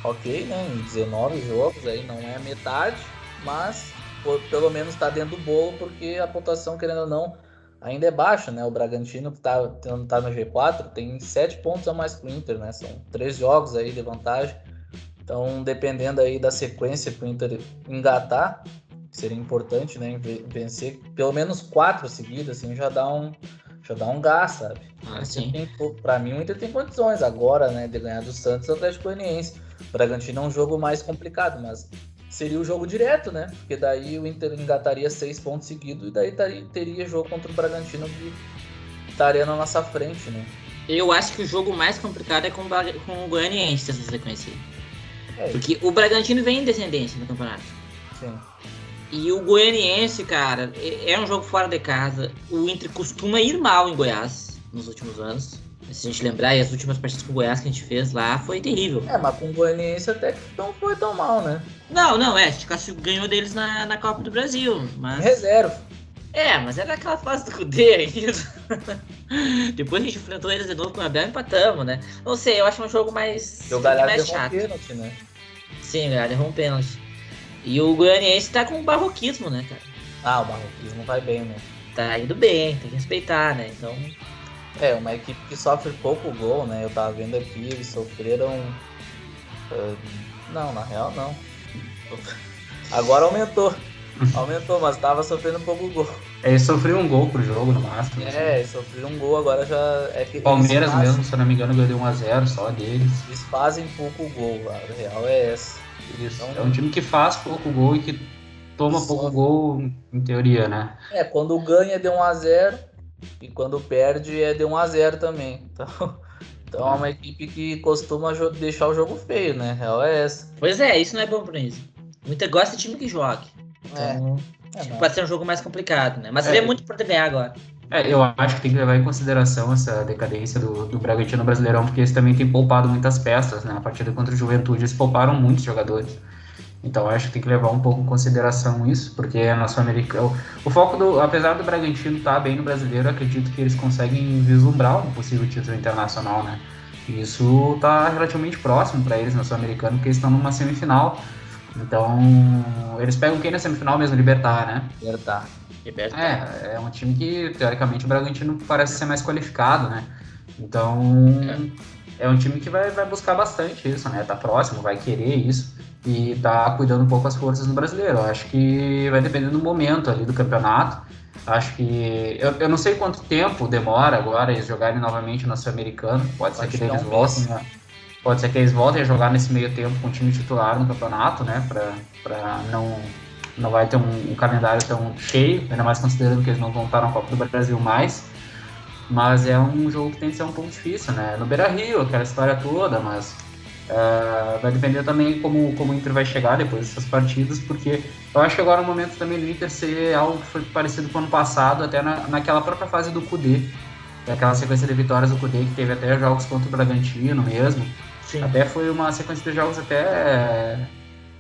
ok, né? Em 19 jogos aí não é metade, mas por, pelo menos está dentro do bolo, porque a pontuação, querendo ou não, ainda é baixa, né? O Bragantino que está tá no G4 tem 7 pontos a mais que o Inter, né? São três jogos aí de vantagem. Então, dependendo aí da sequência que o Inter engatar, seria importante, né? Vencer pelo menos quatro seguidas, assim, já dá um, já dá um gás, sabe? Ah, sim. Para mim, o Inter tem condições agora, né, de ganhar do Santos e Atlético Goianiense. O Bragantino é um jogo mais complicado, mas seria o jogo direto, né? Porque daí o Inter engataria seis pontos seguidos e daí teria jogo contra o Bragantino que estaria na nossa frente, né? Eu acho que o jogo mais complicado é com, com o Goianiense, essa sequência. É. Porque o Bragantino vem em descendência no campeonato. Sim. E o Goianiense, cara, é, é um jogo fora de casa. O Inter costuma ir mal em Goiás nos últimos anos. Se a gente lembrar, e as últimas partidas com o Goiás que a gente fez lá foi terrível. É, mas com o Goianiense até que não foi tão mal, né? Não, não, é. A gente ganhou deles na, na Copa do Brasil. Mas... Reserva. É, mas era aquela fase do Cudê ainda. Depois a gente enfrentou eles de novo com o Abel e empatamos, né? Não sei, eu acho um jogo mais, o mais chato. Pênalti, né? Sim, o Galhardo errou um pênalti. E o Goianiense tá com o barroquismo, né, cara? Ah, o barroquismo vai bem, né? Tá indo bem, tem que respeitar, né? Então. É, uma equipe que sofre pouco gol, né? Eu tava vendo aqui, eles sofreram. Uh, não, na real não. Agora aumentou. Aumentou, mas tava sofrendo pouco gol. É, eles sofreram um gol pro jogo no máximo. É, eles sofreram um gol, agora já. É que Palmeiras fazem... mesmo, se eu não me engano, ganhou 1x0 só deles. Eles fazem pouco gol, a real é essa. Isso. Então, é um time que faz pouco gol e que toma pouco gol, em teoria, né? É, quando ganha de 1 a 0 e quando perde é de 1 a 0 também. Então, então é uma equipe que costuma deixar o jogo feio, né? Real é essa. Pois é, isso não é bom pro Inter. O Inter gosta de time que jogue. Então, é. é pode ser um jogo mais complicado, né? Mas é. ele é muito pra ganhar agora. É, eu acho que tem que levar em consideração essa decadência do, do Bragantino Brasileirão, porque eles também têm poupado muitas peças, né? A partida contra o Juventude, eles pouparam muitos jogadores. Então acho que tem que levar um pouco em consideração isso, porque é nosso americano. O foco do. Apesar do Bragantino estar tá bem no brasileiro, acredito que eles conseguem vislumbrar um possível título internacional, né? E isso está relativamente próximo para eles no Sul-Americano, porque eles estão numa semifinal. Então, eles pegam quem na semifinal mesmo? Libertar, né? Libertar. Libertar. É, é um time que, teoricamente, o Bragantino parece ser mais qualificado, né? Então, é, é um time que vai, vai buscar bastante isso, né? Tá próximo, vai querer isso e tá cuidando um pouco as forças no brasileiro. Eu acho que vai depender do momento ali do campeonato. Acho que. Eu, eu não sei quanto tempo demora agora eles jogarem novamente no Sul-Americano. Pode ser que eles voltem. Né? Pode ser que eles voltem a jogar nesse meio tempo com o time titular no campeonato, né? Pra, pra não. Não vai ter um, um calendário tão cheio, ainda mais considerando que eles não vão estar na Copa do Brasil mais. Mas é um jogo que tem que ser um pouco difícil, né? No Beira Rio, aquela história toda, mas Uh, vai depender também como, como o Inter vai chegar depois dessas partidas, porque eu acho que agora é o momento também do Inter ser algo que foi parecido com o ano passado, até na, naquela própria fase do Cudê, é aquela sequência de vitórias do Cudê, que teve até jogos contra o Bragantino mesmo. Sim. Até foi uma sequência de jogos até.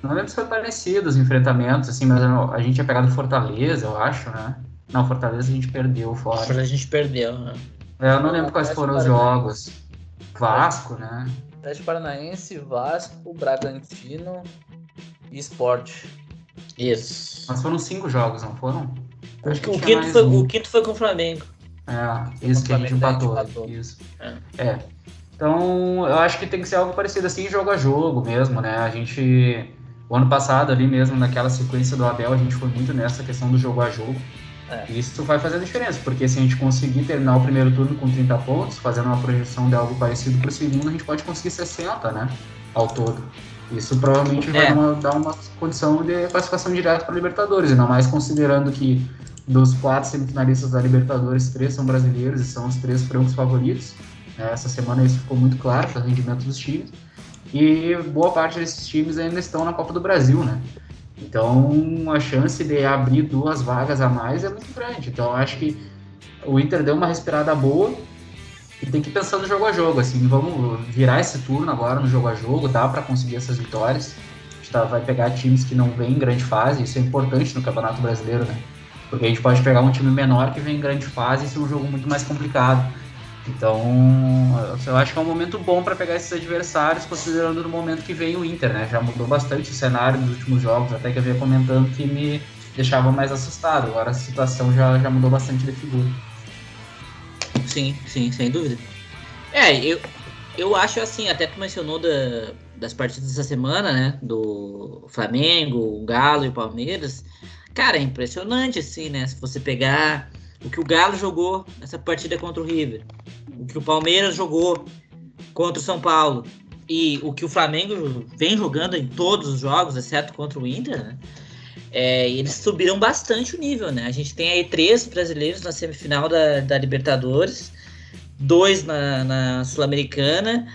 Não lembro se foi parecido os enfrentamentos, assim, mas a gente tinha pegado Fortaleza, eu acho, né? Não, Fortaleza a gente perdeu fora. Fortaleza a gente perdeu, né? É, eu não lembro quais foram os jogos. Vasco, né? Atlético Paranaense, Vasco, Bragantino e Sport. Isso. Mas foram cinco jogos, não foram? O, o quinto, foi, um. o quinto foi com o Flamengo. É, isso que a gente empatou. empatou. Isso. É. é. Então, eu acho que tem que ser algo parecido assim, jogo a jogo mesmo, né? A gente. O ano passado, ali mesmo, naquela sequência do Abel, a gente foi muito nessa questão do jogo a jogo. É. Isso vai fazer a diferença, porque se a gente conseguir terminar o primeiro turno com 30 pontos, fazendo uma projeção de algo parecido para o segundo, a gente pode conseguir 60, né? Ao todo. Isso provavelmente é. vai dar uma, dar uma, condição de classificação direta para Libertadores, ainda mais considerando que dos quatro semifinalistas da Libertadores, três são brasileiros e são os três francos favoritos. É, essa semana isso ficou muito claro para o rendimento dos times. E boa parte desses times ainda estão na Copa do Brasil, né? Então, a chance de abrir duas vagas a mais é muito grande. Então, acho que o Inter deu uma respirada boa e tem que pensar no jogo a jogo. Assim, vamos virar esse turno agora no jogo a jogo, dá para conseguir essas vitórias. A gente tá, vai pegar times que não vêm em grande fase, isso é importante no Campeonato Brasileiro, né? Porque a gente pode pegar um time menor que vem em grande fase e ser um jogo muito mais complicado. Então, eu acho que é um momento bom para pegar esses adversários, considerando no momento que vem o Inter, né? Já mudou bastante o cenário nos últimos jogos, até que eu vinha comentando que me deixava mais assustado. Agora a situação já, já mudou bastante de figura. Sim, sim, sem dúvida. É, eu, eu acho assim, até tu mencionou da, das partidas dessa semana, né? Do Flamengo, o Galo e o Palmeiras. Cara, é impressionante, assim, né? Se você pegar o que o Galo jogou nessa partida contra o River, o que o Palmeiras jogou contra o São Paulo e o que o Flamengo vem jogando em todos os jogos, exceto contra o Inter, né? É, eles subiram bastante o nível, né? A gente tem aí três brasileiros na semifinal da, da Libertadores, dois na, na Sul-Americana.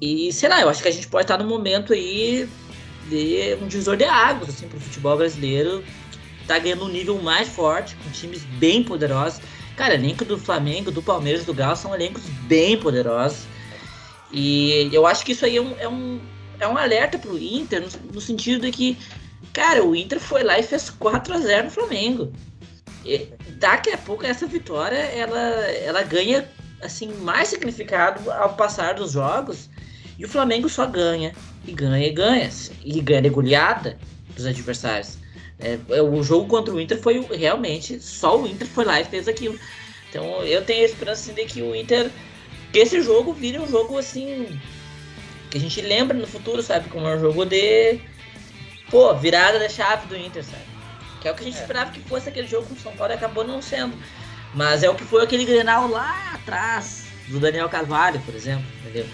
E sei lá, eu acho que a gente pode estar no momento aí de um divisor de águas assim, para o futebol brasileiro. Tá ganhando um nível mais forte, com times bem poderosos. Cara, elenco do Flamengo, do Palmeiras, do Galo são elencos bem poderosos. E eu acho que isso aí é um, é um, é um alerta pro Inter, no, no sentido de que, cara, o Inter foi lá e fez 4 a 0 no Flamengo. E daqui a pouco essa vitória ela, ela ganha assim mais significado ao passar dos jogos e o Flamengo só ganha e ganha e ganha e ganha de goleada dos adversários. É, é, o jogo contra o Inter foi realmente só o Inter foi lá e fez aquilo. Então eu tenho a esperança assim, de que o Inter que esse jogo vire um jogo assim que a gente lembra no futuro, sabe, como é um jogo de pô, virada da chave do Inter, sabe? Que é o que a gente é. esperava que fosse aquele jogo com o São Paulo e acabou não sendo. Mas é o que foi aquele Grenal lá atrás do Daniel Carvalho, por exemplo, entendeu?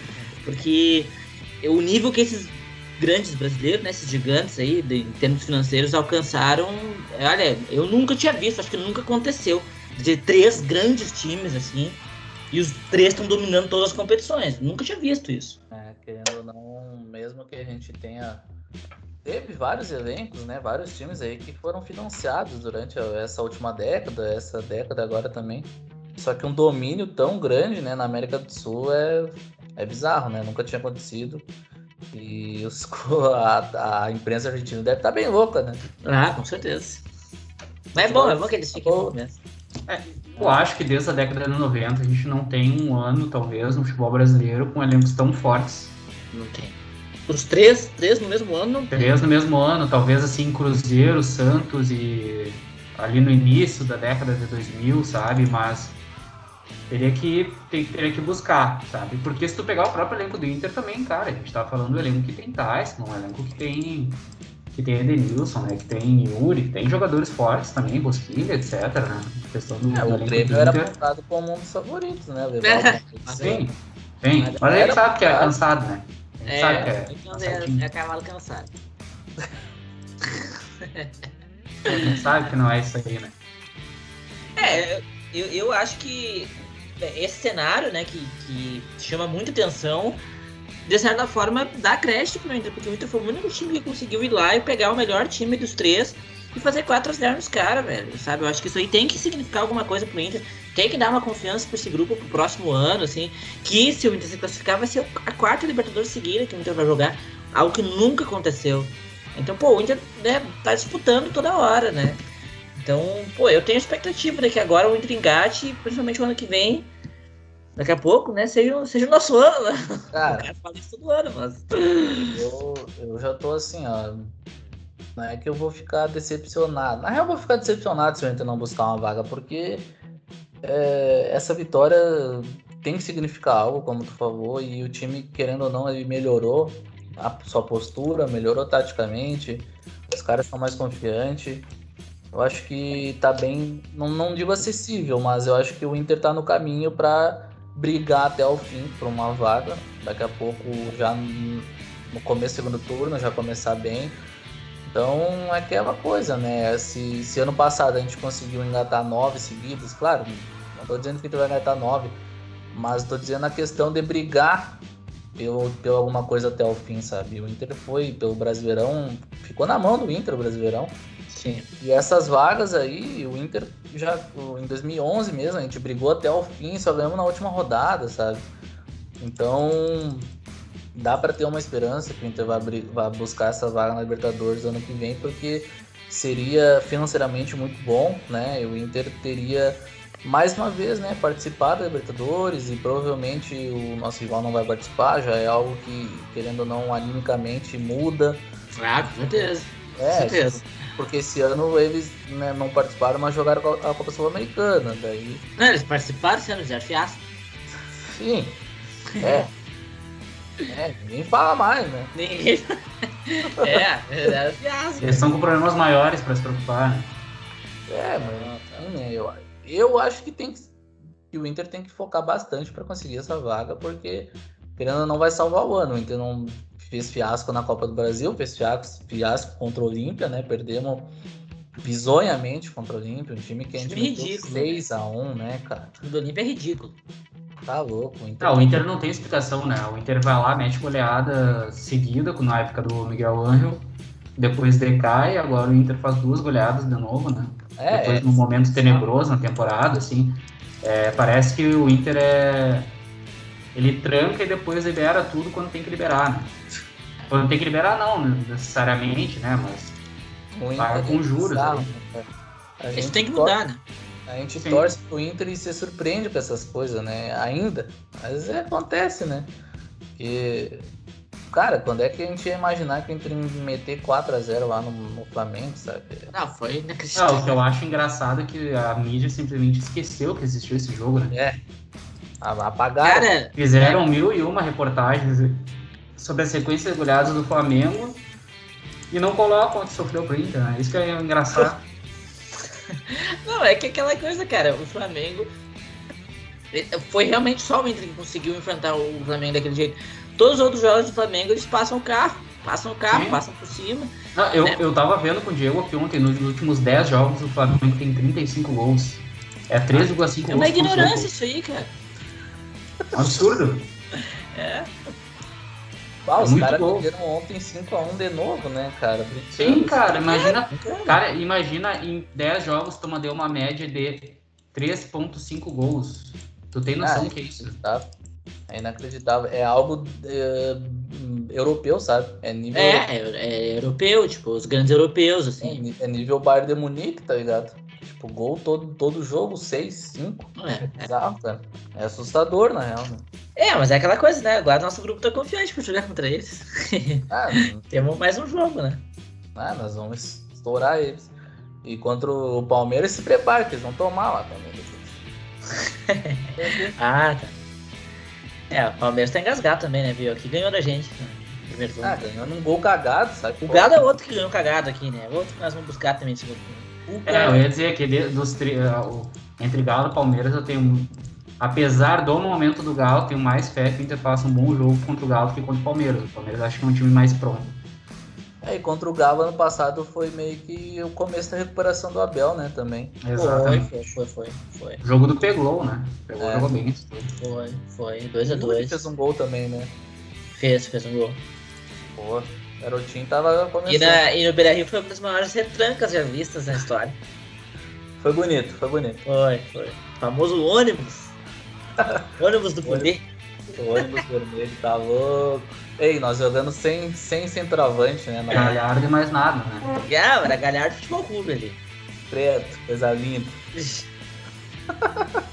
Porque o nível que esses grandes brasileiros, né, esses gigantes aí, de, em termos financeiros, alcançaram. Olha, eu nunca tinha visto, acho que nunca aconteceu. De três grandes times, assim, e os três estão dominando todas as competições. Nunca tinha visto isso. É, querendo ou não, mesmo que a gente tenha. Teve vários elencos, né? Vários times aí que foram financiados durante essa última década, essa década agora também. Só que um domínio tão grande, né, na América do Sul é, é bizarro, né? Nunca tinha acontecido. E os, a, a imprensa argentina deve estar tá bem louca, né? Ah, com certeza. Mas é bom, é bom que eles fiquem mesmo. É, eu acho que desde a década de 90 a gente não tem um ano, talvez, no futebol brasileiro com elencos tão fortes. Não tem. Os três, três no mesmo ano não Três no mesmo ano, talvez assim, Cruzeiro, Santos e ali no início da década de 2000, sabe? Mas teria que, teria que buscar, sabe? Porque se tu pegar o próprio elenco do Inter também, cara, a gente tá falando do elenco que tem Tyson, um elenco que tem que tem Edenilson, né? Que tem Yuri, tem jogadores fortes também, Bosquilha, etc. Né? A questão do, é, do o Grêmio era apontado como um dos favoritos, né? Levar sim, sim. Mas ele sabe que é cansado, né? é, sabe que é, é, é cavalo cansado. sabe que não é isso aí, né? É, eu, eu acho que esse cenário, né, que, que chama muita atenção, de certa forma dá crédito pro Inter, porque o Inter foi o único time que conseguiu ir lá e pegar o melhor time dos três e fazer 4 a 0 nos caras, velho, sabe? Eu acho que isso aí tem que significar alguma coisa pro Inter, tem que dar uma confiança pra esse grupo pro próximo ano, assim, que se o Inter se classificar vai ser a quarta Libertadores seguida que o Inter vai jogar, algo que nunca aconteceu. Então, pô, o Inter né, tá disputando toda hora, né? Então, pô, eu tenho expectativa de que agora o Inter engate, principalmente o ano que vem, daqui a pouco, né, seja, seja o nosso ano, né? Cara, eu falo isso todo ano, mas... Eu, eu já tô assim, ó, não é que eu vou ficar decepcionado. Na real, eu vou ficar decepcionado se o Inter não buscar uma vaga, porque é, essa vitória tem que significar algo, como tu falou, e o time, querendo ou não, ele melhorou a sua postura, melhorou taticamente, os caras estão mais confiantes. Eu acho que tá bem, não, não digo acessível, mas eu acho que o Inter tá no caminho para brigar até o fim por uma vaga. Daqui a pouco, já no começo do segundo turno, já começar bem. Então é aquela coisa, né? Se, se ano passado a gente conseguiu engatar nove seguidos, claro, não tô dizendo que tu vai engatar nove, mas tô dizendo a questão de brigar pelo, pelo alguma coisa até o fim, sabe? O Inter foi pelo Brasileirão, ficou na mão do Inter o Brasileirão. E essas vagas aí, o Inter já em 2011 mesmo, a gente brigou até o fim, só ganhamos na última rodada, sabe? Então, dá para ter uma esperança que o Inter vai, vai buscar essa vaga na Libertadores ano que vem, porque seria financeiramente muito bom, né? E o Inter teria mais uma vez, né, participar da Libertadores e provavelmente o nosso rival não vai participar, já é algo que, querendo ou não, animicamente muda. Ah, com certeza. É, com certeza. Porque esse ano eles né, não participaram, mas jogaram a Copa Sul-Americana, daí... Não, eles participaram esse ano, fizeram fiasco. Sim, é. é, ninguém fala mais, né? Ninguém... é, fizeram fiasco. Eles estão com problemas maiores para se preocupar. Né? É, mas enfim, né, eu, eu acho que tem que, que o Inter tem que focar bastante para conseguir essa vaga, porque querendo não vai salvar o ano. O Inter não fez fiasco na Copa do Brasil, fez fiasco, fiasco contra o Olímpia, né? Perdemos bizonhamente contra o Olímpia, um time que a gente ridículo, 6 a 1 né, cara? O do Olímpia é ridículo. Tá louco. O Inter, ah, o Inter não tem explicação, né? O Inter vai lá, mete goleada seguida, na época do Miguel Angel, depois decai, agora o Inter faz duas goleadas de novo, né? É, depois é, num momento tenebroso na temporada, assim. É, parece que o Inter é. Ele tranca e depois libera tudo quando tem que liberar, né? Quando tem que liberar, não, necessariamente, né? Mas paga com juros. Né? Isso tem que mudar, né? A gente Sim. torce pro Inter e se surpreende com essas coisas, né? Ainda. Mas é, acontece, né? Porque, cara, quando é que a gente ia imaginar que o Inter ia meter 4x0 lá no, no, Flamengo, sabe? Não, foi inacreditável. Não, o que eu acho engraçado é que a mídia simplesmente esqueceu que existiu esse jogo, né? É. Apagaram. Cara, Fizeram mil e uma reportagens sobre a sequência de goleadas do Flamengo e não colocam que sofreu pro Inter, né? Isso que é engraçado. Não, é que aquela coisa, cara, o Flamengo. Foi realmente só o Inter que conseguiu enfrentar o Flamengo daquele jeito. Todos os outros jogos do Flamengo, eles passam o carro. Passam o carro, Sim. passam por cima. Não, eu, né? eu tava vendo com o Diego aqui ontem, nos últimos 10 jogos, o Flamengo tem 35 gols. É 13,5 gols. É uma ignorância isso aí, cara. Absurdo. é. Ah, os caras perderam ontem 5x1 de novo, né, cara? Sim, cara, imagina. Cara, imagina em 10 jogos tu mandou uma média de 3.5 gols. Tu tem noção ah, do que é isso? Tá. É inacreditável. É algo é, europeu, sabe? É nível. É, é, é, europeu, tipo, os grandes europeus, assim. É, é nível Bayern de Munique, tá ligado? Tipo, gol todo, todo jogo, 6, 5. É, é bizarro, cara. É assustador, na real, né? É, mas é aquela coisa, né? Agora nosso grupo tá confiante pra jogar contra eles. Ah, Temos mais um jogo, né? Ah, nós vamos estourar eles. E contra o Palmeiras, se prepara, que eles vão tomar lá também. ah, tá. É, o Palmeiras tá engasgado também, né, viu? Aqui ganhou da gente. Né? Ah, ganhou num gol cagado, sabe? O Galo é outro que ganhou cagado aqui, né? Outro que nós vamos buscar também esse gol. É, eu ia dizer que dos tri... entre Galo e Palmeiras eu tenho apesar do momento do Galo, tenho mais fé que o Inter faça um bom jogo contra o Galo que contra o Palmeiras. O Palmeiras acho que é um time mais pronto. É, e contra o Galo ano passado foi meio que o começo da recuperação do Abel, né, também. Exatamente. Foi, foi, foi, foi. O jogo do Peglow, né? Peglow é. jogou bem. Foi, foi. 2x2. fez um gol também, né? Fez, fez um gol. Pô, garotinho tava começando. E, na, e no Beira-Rio foi uma das maiores retrancas já vistas na história. Foi bonito, foi bonito. Foi, foi. O famoso ônibus. ônibus do poder. O ônibus vermelho tá louco. Ei, nós jogando sem, sem centroavante, né? Não... Galhardo e mais nada, né? É, era Galhardo Futebol Clube ali. Preto, coisa linda.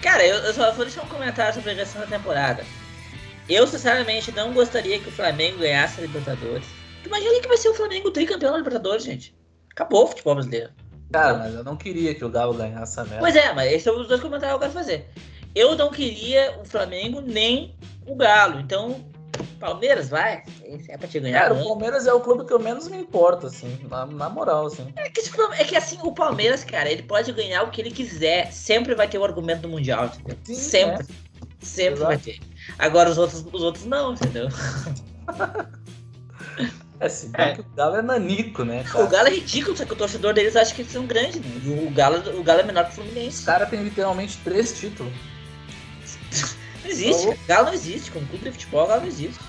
Cara, eu, eu, só vou deixar um comentário sobre a gestão da temporada. Eu, sinceramente, não gostaria que o Flamengo ganhasse a Libertadores. Imagina que vai ser o Flamengo tricampeão da Libertadores, gente. Acabou o futebol brasileiro. Cara, mas eu não queria que o Galo ganhasse essa merda. Pois é, mas esses são os dois comentários que eu quero fazer. Eu não queria o Flamengo nem o Galo. Então, Palmeiras, vai. É pra te ganhar. Cara, o Palmeiras é o clube que eu menos me importo, assim, na, na moral, assim. É que, tipo, é que, assim, o Palmeiras, cara, ele pode ganhar o que ele quiser. Sempre vai ter o argumento do Mundial, entendeu? Sim, Sempre. É. Sempre Exato. vai ter. Agora os outros, os outros não, entendeu? É, bem é. o Galo é nanico, né? Cara? O Galo é ridículo, só que o torcedor deles acha que eles são grandes. Né? O, Galo, o Galo é menor que o Fluminense. O cara tem literalmente três títulos. não existe, o Galo não existe. Como clube de futebol, o Galo não existe.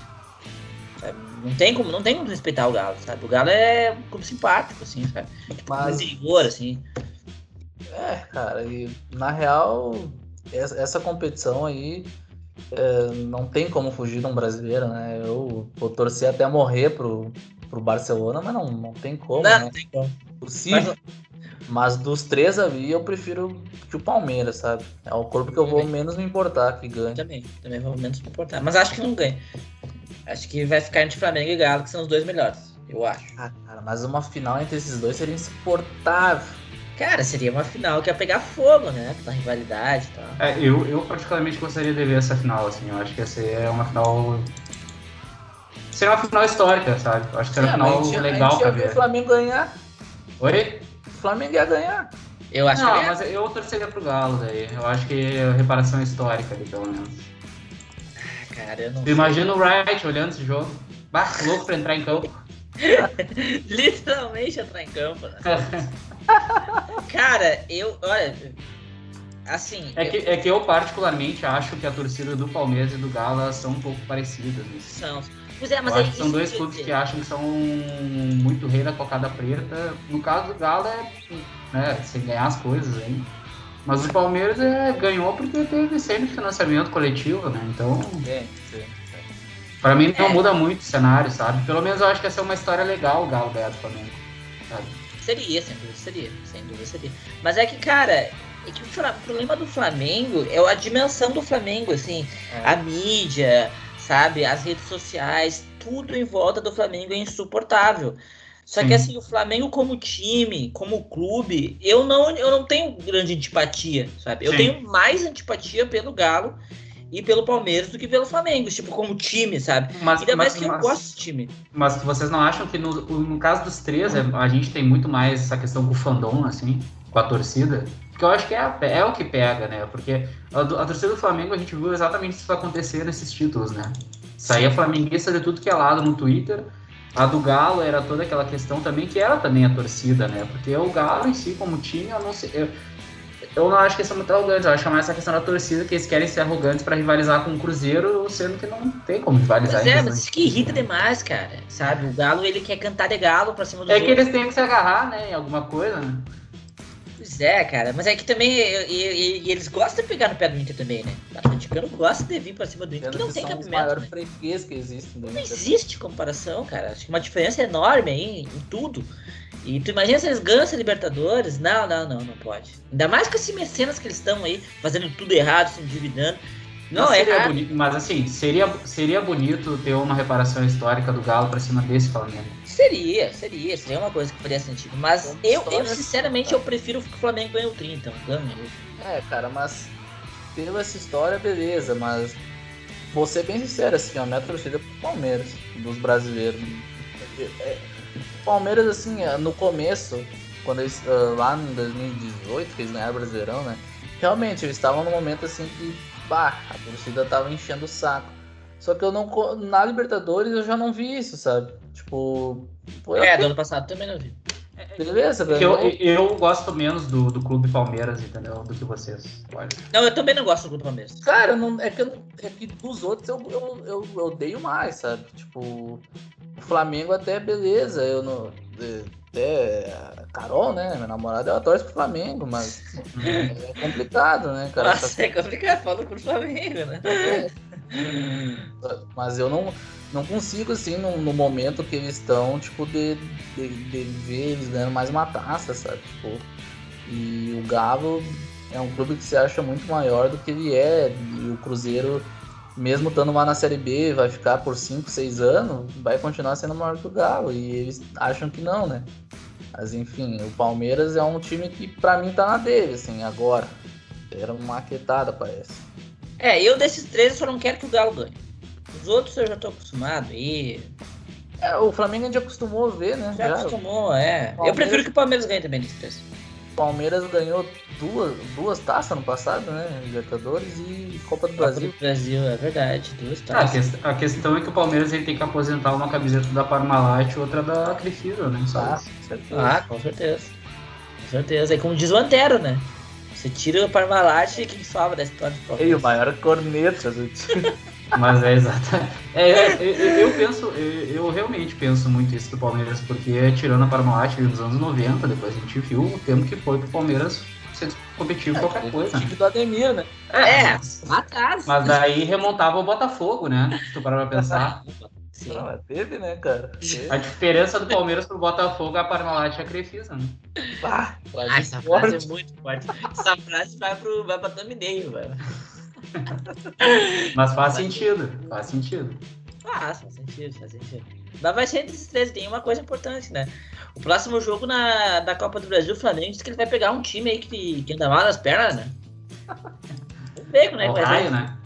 Sabe? Não tem como, não tem como respeitar o Galo, sabe? O Galo é um clube simpático, assim, sabe? Tipo, Mas... rigor, assim. É, cara, e na real, essa competição aí é, não tem como fugir de um brasileiro, né? Eu vou torcer até morrer pro, pro Barcelona, mas não, não tem como, não, né? Tem como. Possível. Mas dos três ali, eu prefiro que o Palmeiras, sabe? É o corpo que eu vou Também. menos me importar que ganhe. Também, também vou menos me importar. Mas acho que não ganha. Acho que vai ficar entre Flamengo e Galo, que são os dois melhores. Eu acho. Ah, cara, mas uma final entre esses dois seria insuportável. Cara, seria uma final que ia pegar fogo, né? Pela rivalidade e tal. É, eu, eu particularmente gostaria de ver essa final, assim. Eu acho que essa é uma final. Seria uma final histórica, sabe? Eu acho que seria É, uma final a gente, a legal gente pra ia ver o. Flamengo ganhar. Oi? O Flamengo ia ganhar. Eu acho Não, que mas eu torceria pro Galo daí. Eu acho que é reparação histórica ali, pelo menos. Cara, eu não Tu imagina o Wright olhando esse jogo. Bah, louco pra entrar em campo. Literalmente entrar em campo, né? Cara, eu. Olha. Assim. É eu- que, é que eu particularmente acho que a torcida do Palmeiras e do Galo elas são um pouco parecidas nisso. São. Pois é, mas eu é que são dois eu ia clubes que acham que são muito rei da cocada preta. No caso do Galo é né, sem ganhar as coisas aí. Mas o Palmeiras é, ganhou porque teve sempre financiamento coletivo, né? Então, Sim, sim. Pra mim não É. muda muito o cenário, sabe? Pelo menos eu acho que essa é uma história legal o Galo ganhar do Flamengo. Sabe? Seria, sem dúvida seria. Sem dúvida seria. Mas é que, cara, é que o problema do Flamengo é a dimensão do Flamengo, assim. É. A mídia, sabe? As redes sociais, tudo em volta do Flamengo é insuportável. Só Sim. que assim, o Flamengo como time, como clube, eu não, eu não tenho grande antipatia, sabe? Eu Sim. tenho mais antipatia pelo Galo e pelo Palmeiras do que pelo Flamengo, tipo, como time, sabe? Mas, Ainda mais mas- que eu mas- gosto desse time. Mas vocês não acham que no, no caso dos três, é- a gente tem muito mais essa questão com o fandom, assim, com a torcida? Porque eu acho que é, a- é o que pega, né? Porque a, a torcida do Flamengo, a gente viu exatamente isso acontecer nesses títulos, né? Saía flamenguista de tudo que é lado no Twitter. A do Galo era toda aquela questão também, que era também a torcida, né? Porque o Galo em si, como time, eu não sei. Eu, eu não acho que eles são muito arrogantes, eu acho que é mais essa questão da torcida, que eles querem ser arrogantes pra rivalizar com o Cruzeiro, sendo que não tem como rivalizar Mas é, mas isso que irrita demais, cara. Sabe? O Galo, ele quer cantar de galo pra cima do É que eles têm que se agarrar, né, em alguma coisa, né? Pois é, cara. Mas é que também. E, e- e eles gostam de pegar no pé do Inter também, né? O atleticano gosta de vir pra cima do Inter, que não que tem são os cabimento. maiores Né? freguês que existem. do Não Inter. existe comparação, cara. Acho que uma diferença enorme aí em tudo. E tu imagina se eles ganham essa Libertadores? Não, não, não, não pode. Ainda mais com esses mecenas que eles estão aí, fazendo tudo errado, se endividando. Não, Mas é bonito, mas assim, seria, seria bonito ter uma reparação histórica do Galo pra cima desse Flamengo. Seria, seria, seria uma coisa que faria sentido. Mas eu, eu sinceramente, eu prefiro que o Flamengo ganhe o 30, então. Ganhe. É, cara, mas pela essa história, beleza, mas vou ser bem sincero, assim, a minha torcida é pro Palmeiras, dos brasileiros. É, Palmeiras, assim, é, no começo, quando eles, ah, lá em 2018, que eles ganharam o Brasileirão, né? Realmente, eles estavam num momento assim que, bah, a torcida tava enchendo o saco. Só que eu não. Na Libertadores eu já não vi isso, sabe? Tipo. Foi É, do ano passado também não vi. beleza, Porque eu, ganhou. eu gosto menos do, do Clube Palmeiras, entendeu? Do que vocês. Olha. Não, eu também não gosto do Grupo Palmeiras. Cara, não, é, que eu, é que dos outros eu, eu, eu, eu odeio mais, sabe? Tipo, o Flamengo até beleza, eu não. é, Até a Carol, né? Minha namorada, ela torce pro Flamengo, mas é complicado, né, cara? Nossa, é complicado, fala pro Flamengo, né? Mas eu não, não consigo, assim, no, no momento que eles estão, tipo, de, de, de ver eles ganhando mais uma taça, sabe? Tipo, e o Galo é um clube que se acha muito maior do que ele é. E o Cruzeiro, mesmo estando lá na Série B, vai ficar por 5, 6 anos, vai continuar sendo maior que o Galo. E eles acham que não, né? Mas enfim, o Palmeiras é um time que pra mim tá na dele, assim, agora. Era uma maquetada, parece. É, eu desses três eu só não quero que o Galo ganhe. Os outros eu já tô acostumado e. É, o Flamengo a gente acostumou a ver, né? Já Já. acostumou, é. Eu Palmeiras- prefiro que o Palmeiras ganhe também desses três. O Palmeiras ganhou duas, duas taças no passado, né? Libertadores e Copa do Brasil. Brasil. Brasil, é verdade. Duas Ah, a, taças. ques- a questão é que o Palmeiras ele tem que aposentar uma camiseta da Parmalat e outra da Crefisa, né? Só Ah, com certeza. Ah, com certeza. Com certeza. É como diz o Antero, né? Você tira o Parmalat e quem salva da história do Ei, o maior corneta do time. Mas é exato. É, é, eu, eu penso, eu, eu realmente penso muito isso do Palmeiras, porque tirando a Parmalat nos anos 90, depois a gente viu o tempo que foi pro Palmeiras ser competitivo em qualquer coisa. O time do Ademir, né? É, atrás. Mas daí remontava o Botafogo, né? Se tu parar pra pensar. Sim. Não, teve, né, cara? Teve. A diferença do Palmeiras pro Botafogo é a Parmalat e a Crefisa, né? Ah, Ah, essa frase é muito forte. Essa frase vai, pro, vai pra thumbnail, velho. Mas faz sentido, faz sentido. Faz, faz sentido, faz sentido. Mas vai ser entre esses três. Tem uma coisa importante, né? O próximo jogo na, da Copa do Brasil, o Flamengo diz que ele vai pegar um time aí que, que anda mal nas pernas, né? Ver como é o raio, né?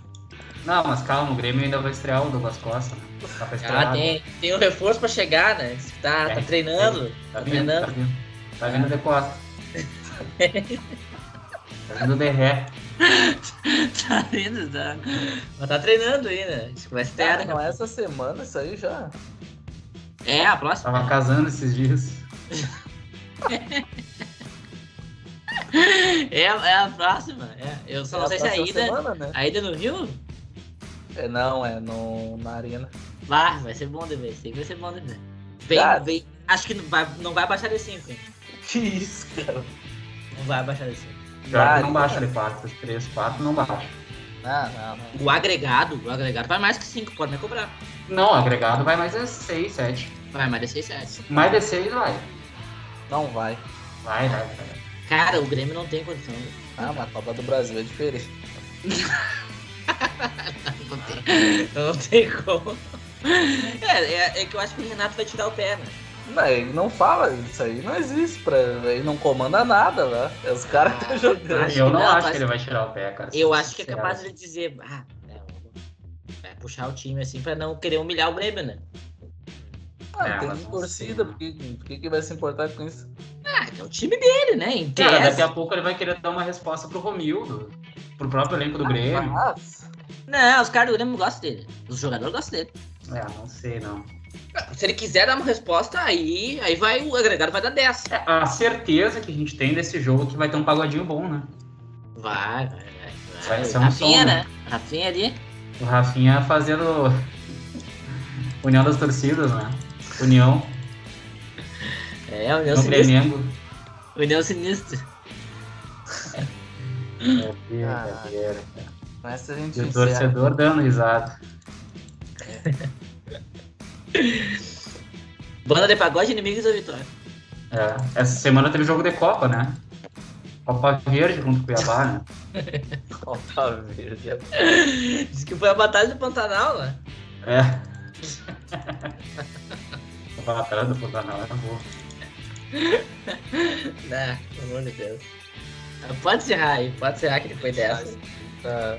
Não, mas calma, o Grêmio ainda vai estrear o Douglas Costa, né? Tá. Ah, tem, tem um reforço pra chegar, né? Tá, tá É, treinando. Tá Tá vindo, tá treinando. vindo. Tá vindo de Costa. tá vindo de ré. tá vindo, tá. Mas tá treinando aí, né? Acho que vai estrear, cara, né? não é essa semana, isso aí já. É, a próxima. Tava casando esses dias. É, é a próxima. É. Eu só É não a sei se a próxima ida. semana, né? A ida no Rio? É, não, é no, na arena. Vai, vai ser bom de ver. Sei que vai ser bom de ver. Vem, Cara. vem. Acho que não vai, não vai baixar de 5, hein? Que isso, cara? Não vai baixar de 5. Pior que não baixa de 4, 3, 4 não baixa. Não, não, não. O agregado, o agregado vai mais que 5, pode me cobrar. Não, agregado vai mais de 6, 7. Vai mais de 6, 7. Mais de 6 vai. Não vai. Vai, vai, vai. Cara, o Grêmio não tem condição. Ah, mas a Copa do Brasil é diferente. Não tem, não tem como. É, é, é que eu acho que o Renato vai tirar o pé, né? Não, ele não fala, isso aí não existe pra. Ele não comanda nada lá. É os caras que estão jogando. Acho eu não, não, acho que ele vai tirar o pé, cara. Eu acho que é capaz de dizer, ah, é, vai puxar o time assim pra não querer humilhar o Grêmio, né? Ah, É, tem torcida, né? por que, por que que vai se importar com isso? Ah, é o time dele, né? Cara, daqui a pouco ele vai querer dar uma resposta pro Romildo, pro próprio elenco do Grêmio. Mas, Não, os caras do Grêmio gostam dele. Os jogadores gostam dele. É, não sei, não. Se ele quiser dar uma resposta, aí, aí vai, o agregado vai dar 10. É, a certeza que a gente tem desse jogo é que vai ter um pagodinho bom, né? Vai, vai, vai. Vai ser um Rafinha, som, né? né? Rafinha ali. O Rafinha fazendo união das torcidas, né? União É, União no Sinistra. Flamengo. União Sinistra. Brincadeira, cara. Com essa a gente E o encerra. torcedor dando risada. Banda de pagode, inimigos da vitória. É, essa semana teve jogo de Copa, né? Copa Verde contra o Cuiabá, né? Copa Verde. Diz que foi a batalha do Pantanal, né? É. A batalha do Pantanal era boa. Né, pelo amor de Deus. Pode encerrar aí, pode encerrar que depois dessa. Tá.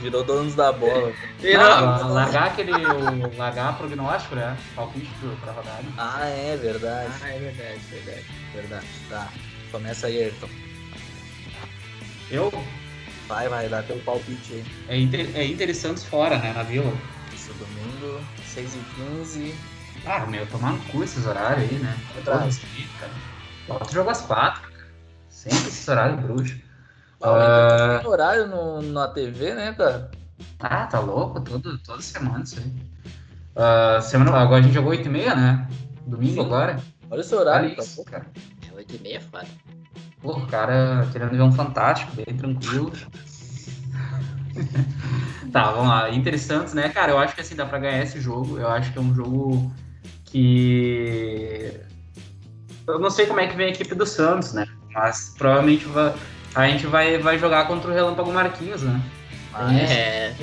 Virou donos da bola. Não, largar aquele. o- largar prognóstico, né? Palpite pra rodada. Ah, é verdade. Ah, é verdade, verdade. Verdade. Tá. Começa aí, Ayrton. Eu. Vai, vai, dá teu palpite aí. É Inter, é Inter e Santos fora, né? Na vila. Isso, domingo, 6h15. Ah, meu, tomar no cu esses horários aí, né? Outra Todo vez. respeito, cara. Bota o jogo às quatro, cara. Sempre esses horários bruxos. Ah, tem horário no, na TV, né, cara? Ah, tá louco? Todo, toda semana isso aí. Ah, semana, agora a gente jogou 8 e meia, né? Domingo Sim. agora. Olha esse horário. Olha tá isso, cara. É 8 e meia, foda. Pô, o cara querendo ver um fantástico, bem tranquilo. tá, vamos lá. Inter Santos, né, cara? Eu acho que assim, dá pra ganhar esse jogo. Eu acho que é um jogo que. Eu não sei como é que vem a equipe do Santos, né? Mas provavelmente vai- a gente vai, vai jogar contra o Relâmpago Marquinhos, né? Mas, É.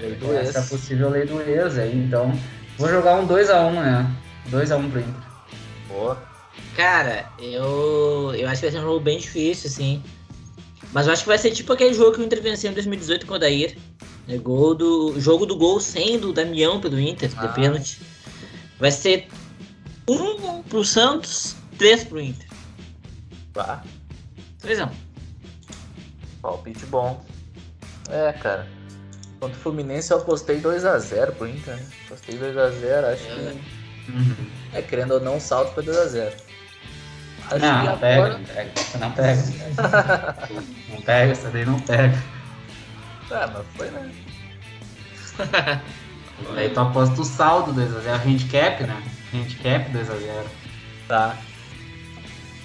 lei do Essa é a ex. possível lei do ex aí, então. Vou jogar um 2x1, né? 2x1 pro Inter. Boa. Cara, eu. Eu acho que vai ser um jogo bem difícil, assim. Mas eu acho que vai ser tipo aquele jogo que o Inter venceu em 2018 com o Odair. É gol do. Jogo do gol sem do Damião pelo Inter, Ah. de pênalti. Vai ser um pro Santos, três pro Inter. Tá. 3x1. Palpite bom. É, cara. Contra o Fluminense eu apostei 2x0 pro Inter, né? Apostei 2x0, acho que. Uhum. É, querendo ou não, o salto foi 2x0. Acho Não, que não pega, agora. não pega. Essa não pega. não pega, essa daí não pega. Ah, mas foi, né? Aí tu aposta o saldo 2x0. Handicap, né? Handicap 2x0. Tá.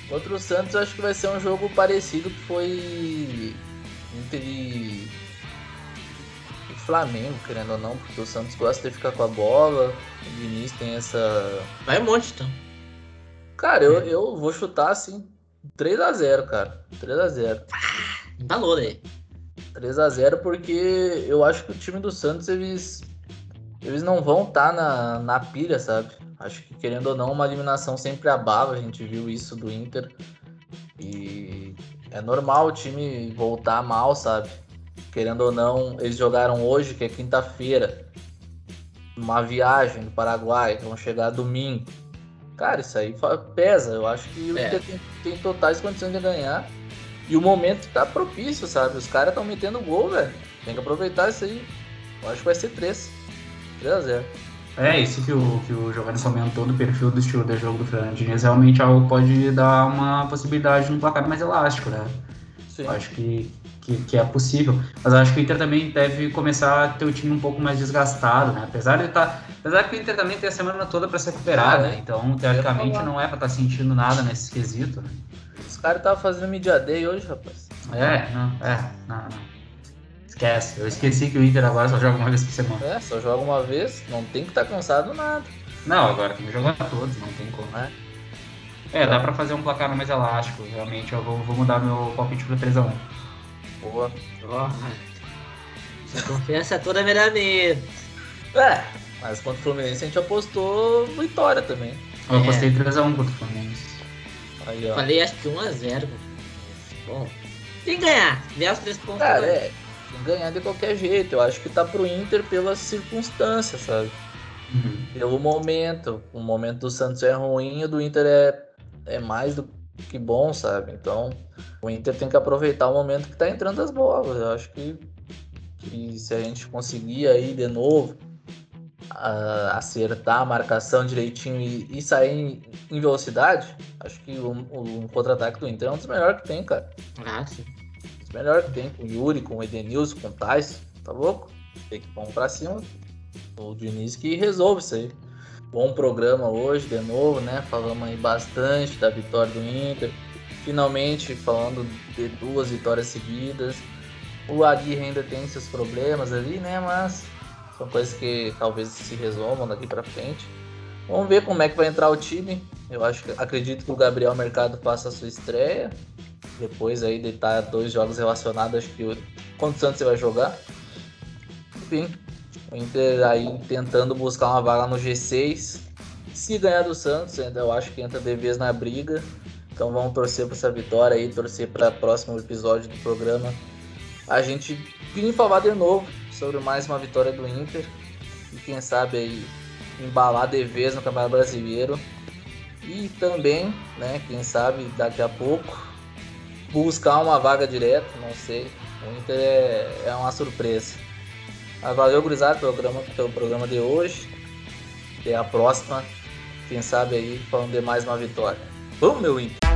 Contra o Santos eu acho que vai ser um jogo parecido que foi Inter e, e Flamengo, querendo ou não, porque o Santos gosta de ficar com a bola, o Diniz tem essa. Vai um monte, então. Cara, eu, eu vou chutar assim, 3x0, cara. 3x0. Valor aí. 3x0 porque eu acho que o time do Santos, eles. Eles não vão estar tá na, na pilha, sabe? Acho que, querendo ou não, uma eliminação sempre abala. A gente viu isso do Inter. E é normal o time voltar mal, sabe? Querendo ou não, eles jogaram hoje, que é quinta-feira. Uma viagem do Paraguai, vão chegar domingo. Cara, isso aí pesa. Eu acho que o é. Inter tem, tem totais condições de ganhar. E o momento tá propício, sabe? Os caras estão metendo gol, velho. Tem que aproveitar isso aí. Eu acho que vai ser 3. 3x0. É, isso que o, que o Giovanni comentou do perfil do estilo de jogo do Fernando Diniz, realmente algo pode dar uma possibilidade de um placar mais elástico, né? Sim. Eu acho que, que, que, é possível. Mas acho que o Inter também deve começar a ter o time um pouco mais desgastado, né? Apesar de estar. Tá, apesar que o Inter também tem a semana toda para se recuperar, né? Então, teoricamente, não é para estar tá sentindo nada nesse quesito, né? Os caras estavam fazendo media day hoje, rapaz. É, não, é, não. Esquece. Eu esqueci que o Inter agora só joga uma vez por semana. É, só joga uma vez, não tem que estar tá cansado nada. Não, agora tem que jogar todos, não tem como. É, é dá pra fazer um placar mais elástico, realmente. Eu vou, vou mudar meu palpite pra 3x1. Boa. Oh, essa confiança é toda meramente. É, mas contra o Fluminense a gente apostou vitória também. Eu apostei 3x1 contra o Fluminense. Aí, ó. Falei acho que 1x0. Bom, tem que ganhar. Vier os três pontos. Cara, é ganhar de qualquer jeito. Eu acho que tá pro Inter pelas circunstâncias, sabe? Uhum. Pelo momento. O momento do Santos é ruim, o do Inter é, é mais do que bom, sabe? Então, o Inter tem que aproveitar o momento que tá entrando as bolas. Eu acho que, que se a gente conseguir aí de novo uh, acertar a marcação direitinho e, e sair em, em, velocidade, acho que o, o, o contra-ataque do Inter é um dos melhores que tem, cara. Ah, sim melhor que tem com o Yuri, com o Edenilson, com o Tais, tá louco? Tem que vamos pra cima. O Diniz que resolve isso aí. Bom programa hoje, de novo, né? Falamos aí bastante da vitória do Inter. Finalmente falando de duas vitórias seguidas. O Aguirre ainda tem seus problemas ali, né? Mas são coisas que talvez se resolvam daqui para frente. Vamos ver como é que vai entrar o time. Eu acho acredito que o Gabriel Mercado faça a sua estreia. Depois aí de estar dois jogos relacionados, acho que o... quantos Santos vai jogar? Enfim, o Inter aí tentando buscar uma vaga no G6. Se ganhar do Santos, ainda eu acho que entra de vez na briga. Então vamos torcer para essa vitória aí, torcer para o próximo episódio do programa. A gente vir falar de novo sobre mais uma vitória do Inter. E quem sabe aí embalar de vez no Campeonato Brasileiro. E também, né, quem sabe daqui a pouco buscar uma vaga direto, não sei. O Inter é, é uma surpresa. Mas valeu, gurizada, pelo programa, pelo programa de hoje. Até a próxima. Quem sabe aí falando de mais uma vitória. Vamos, meu Inter!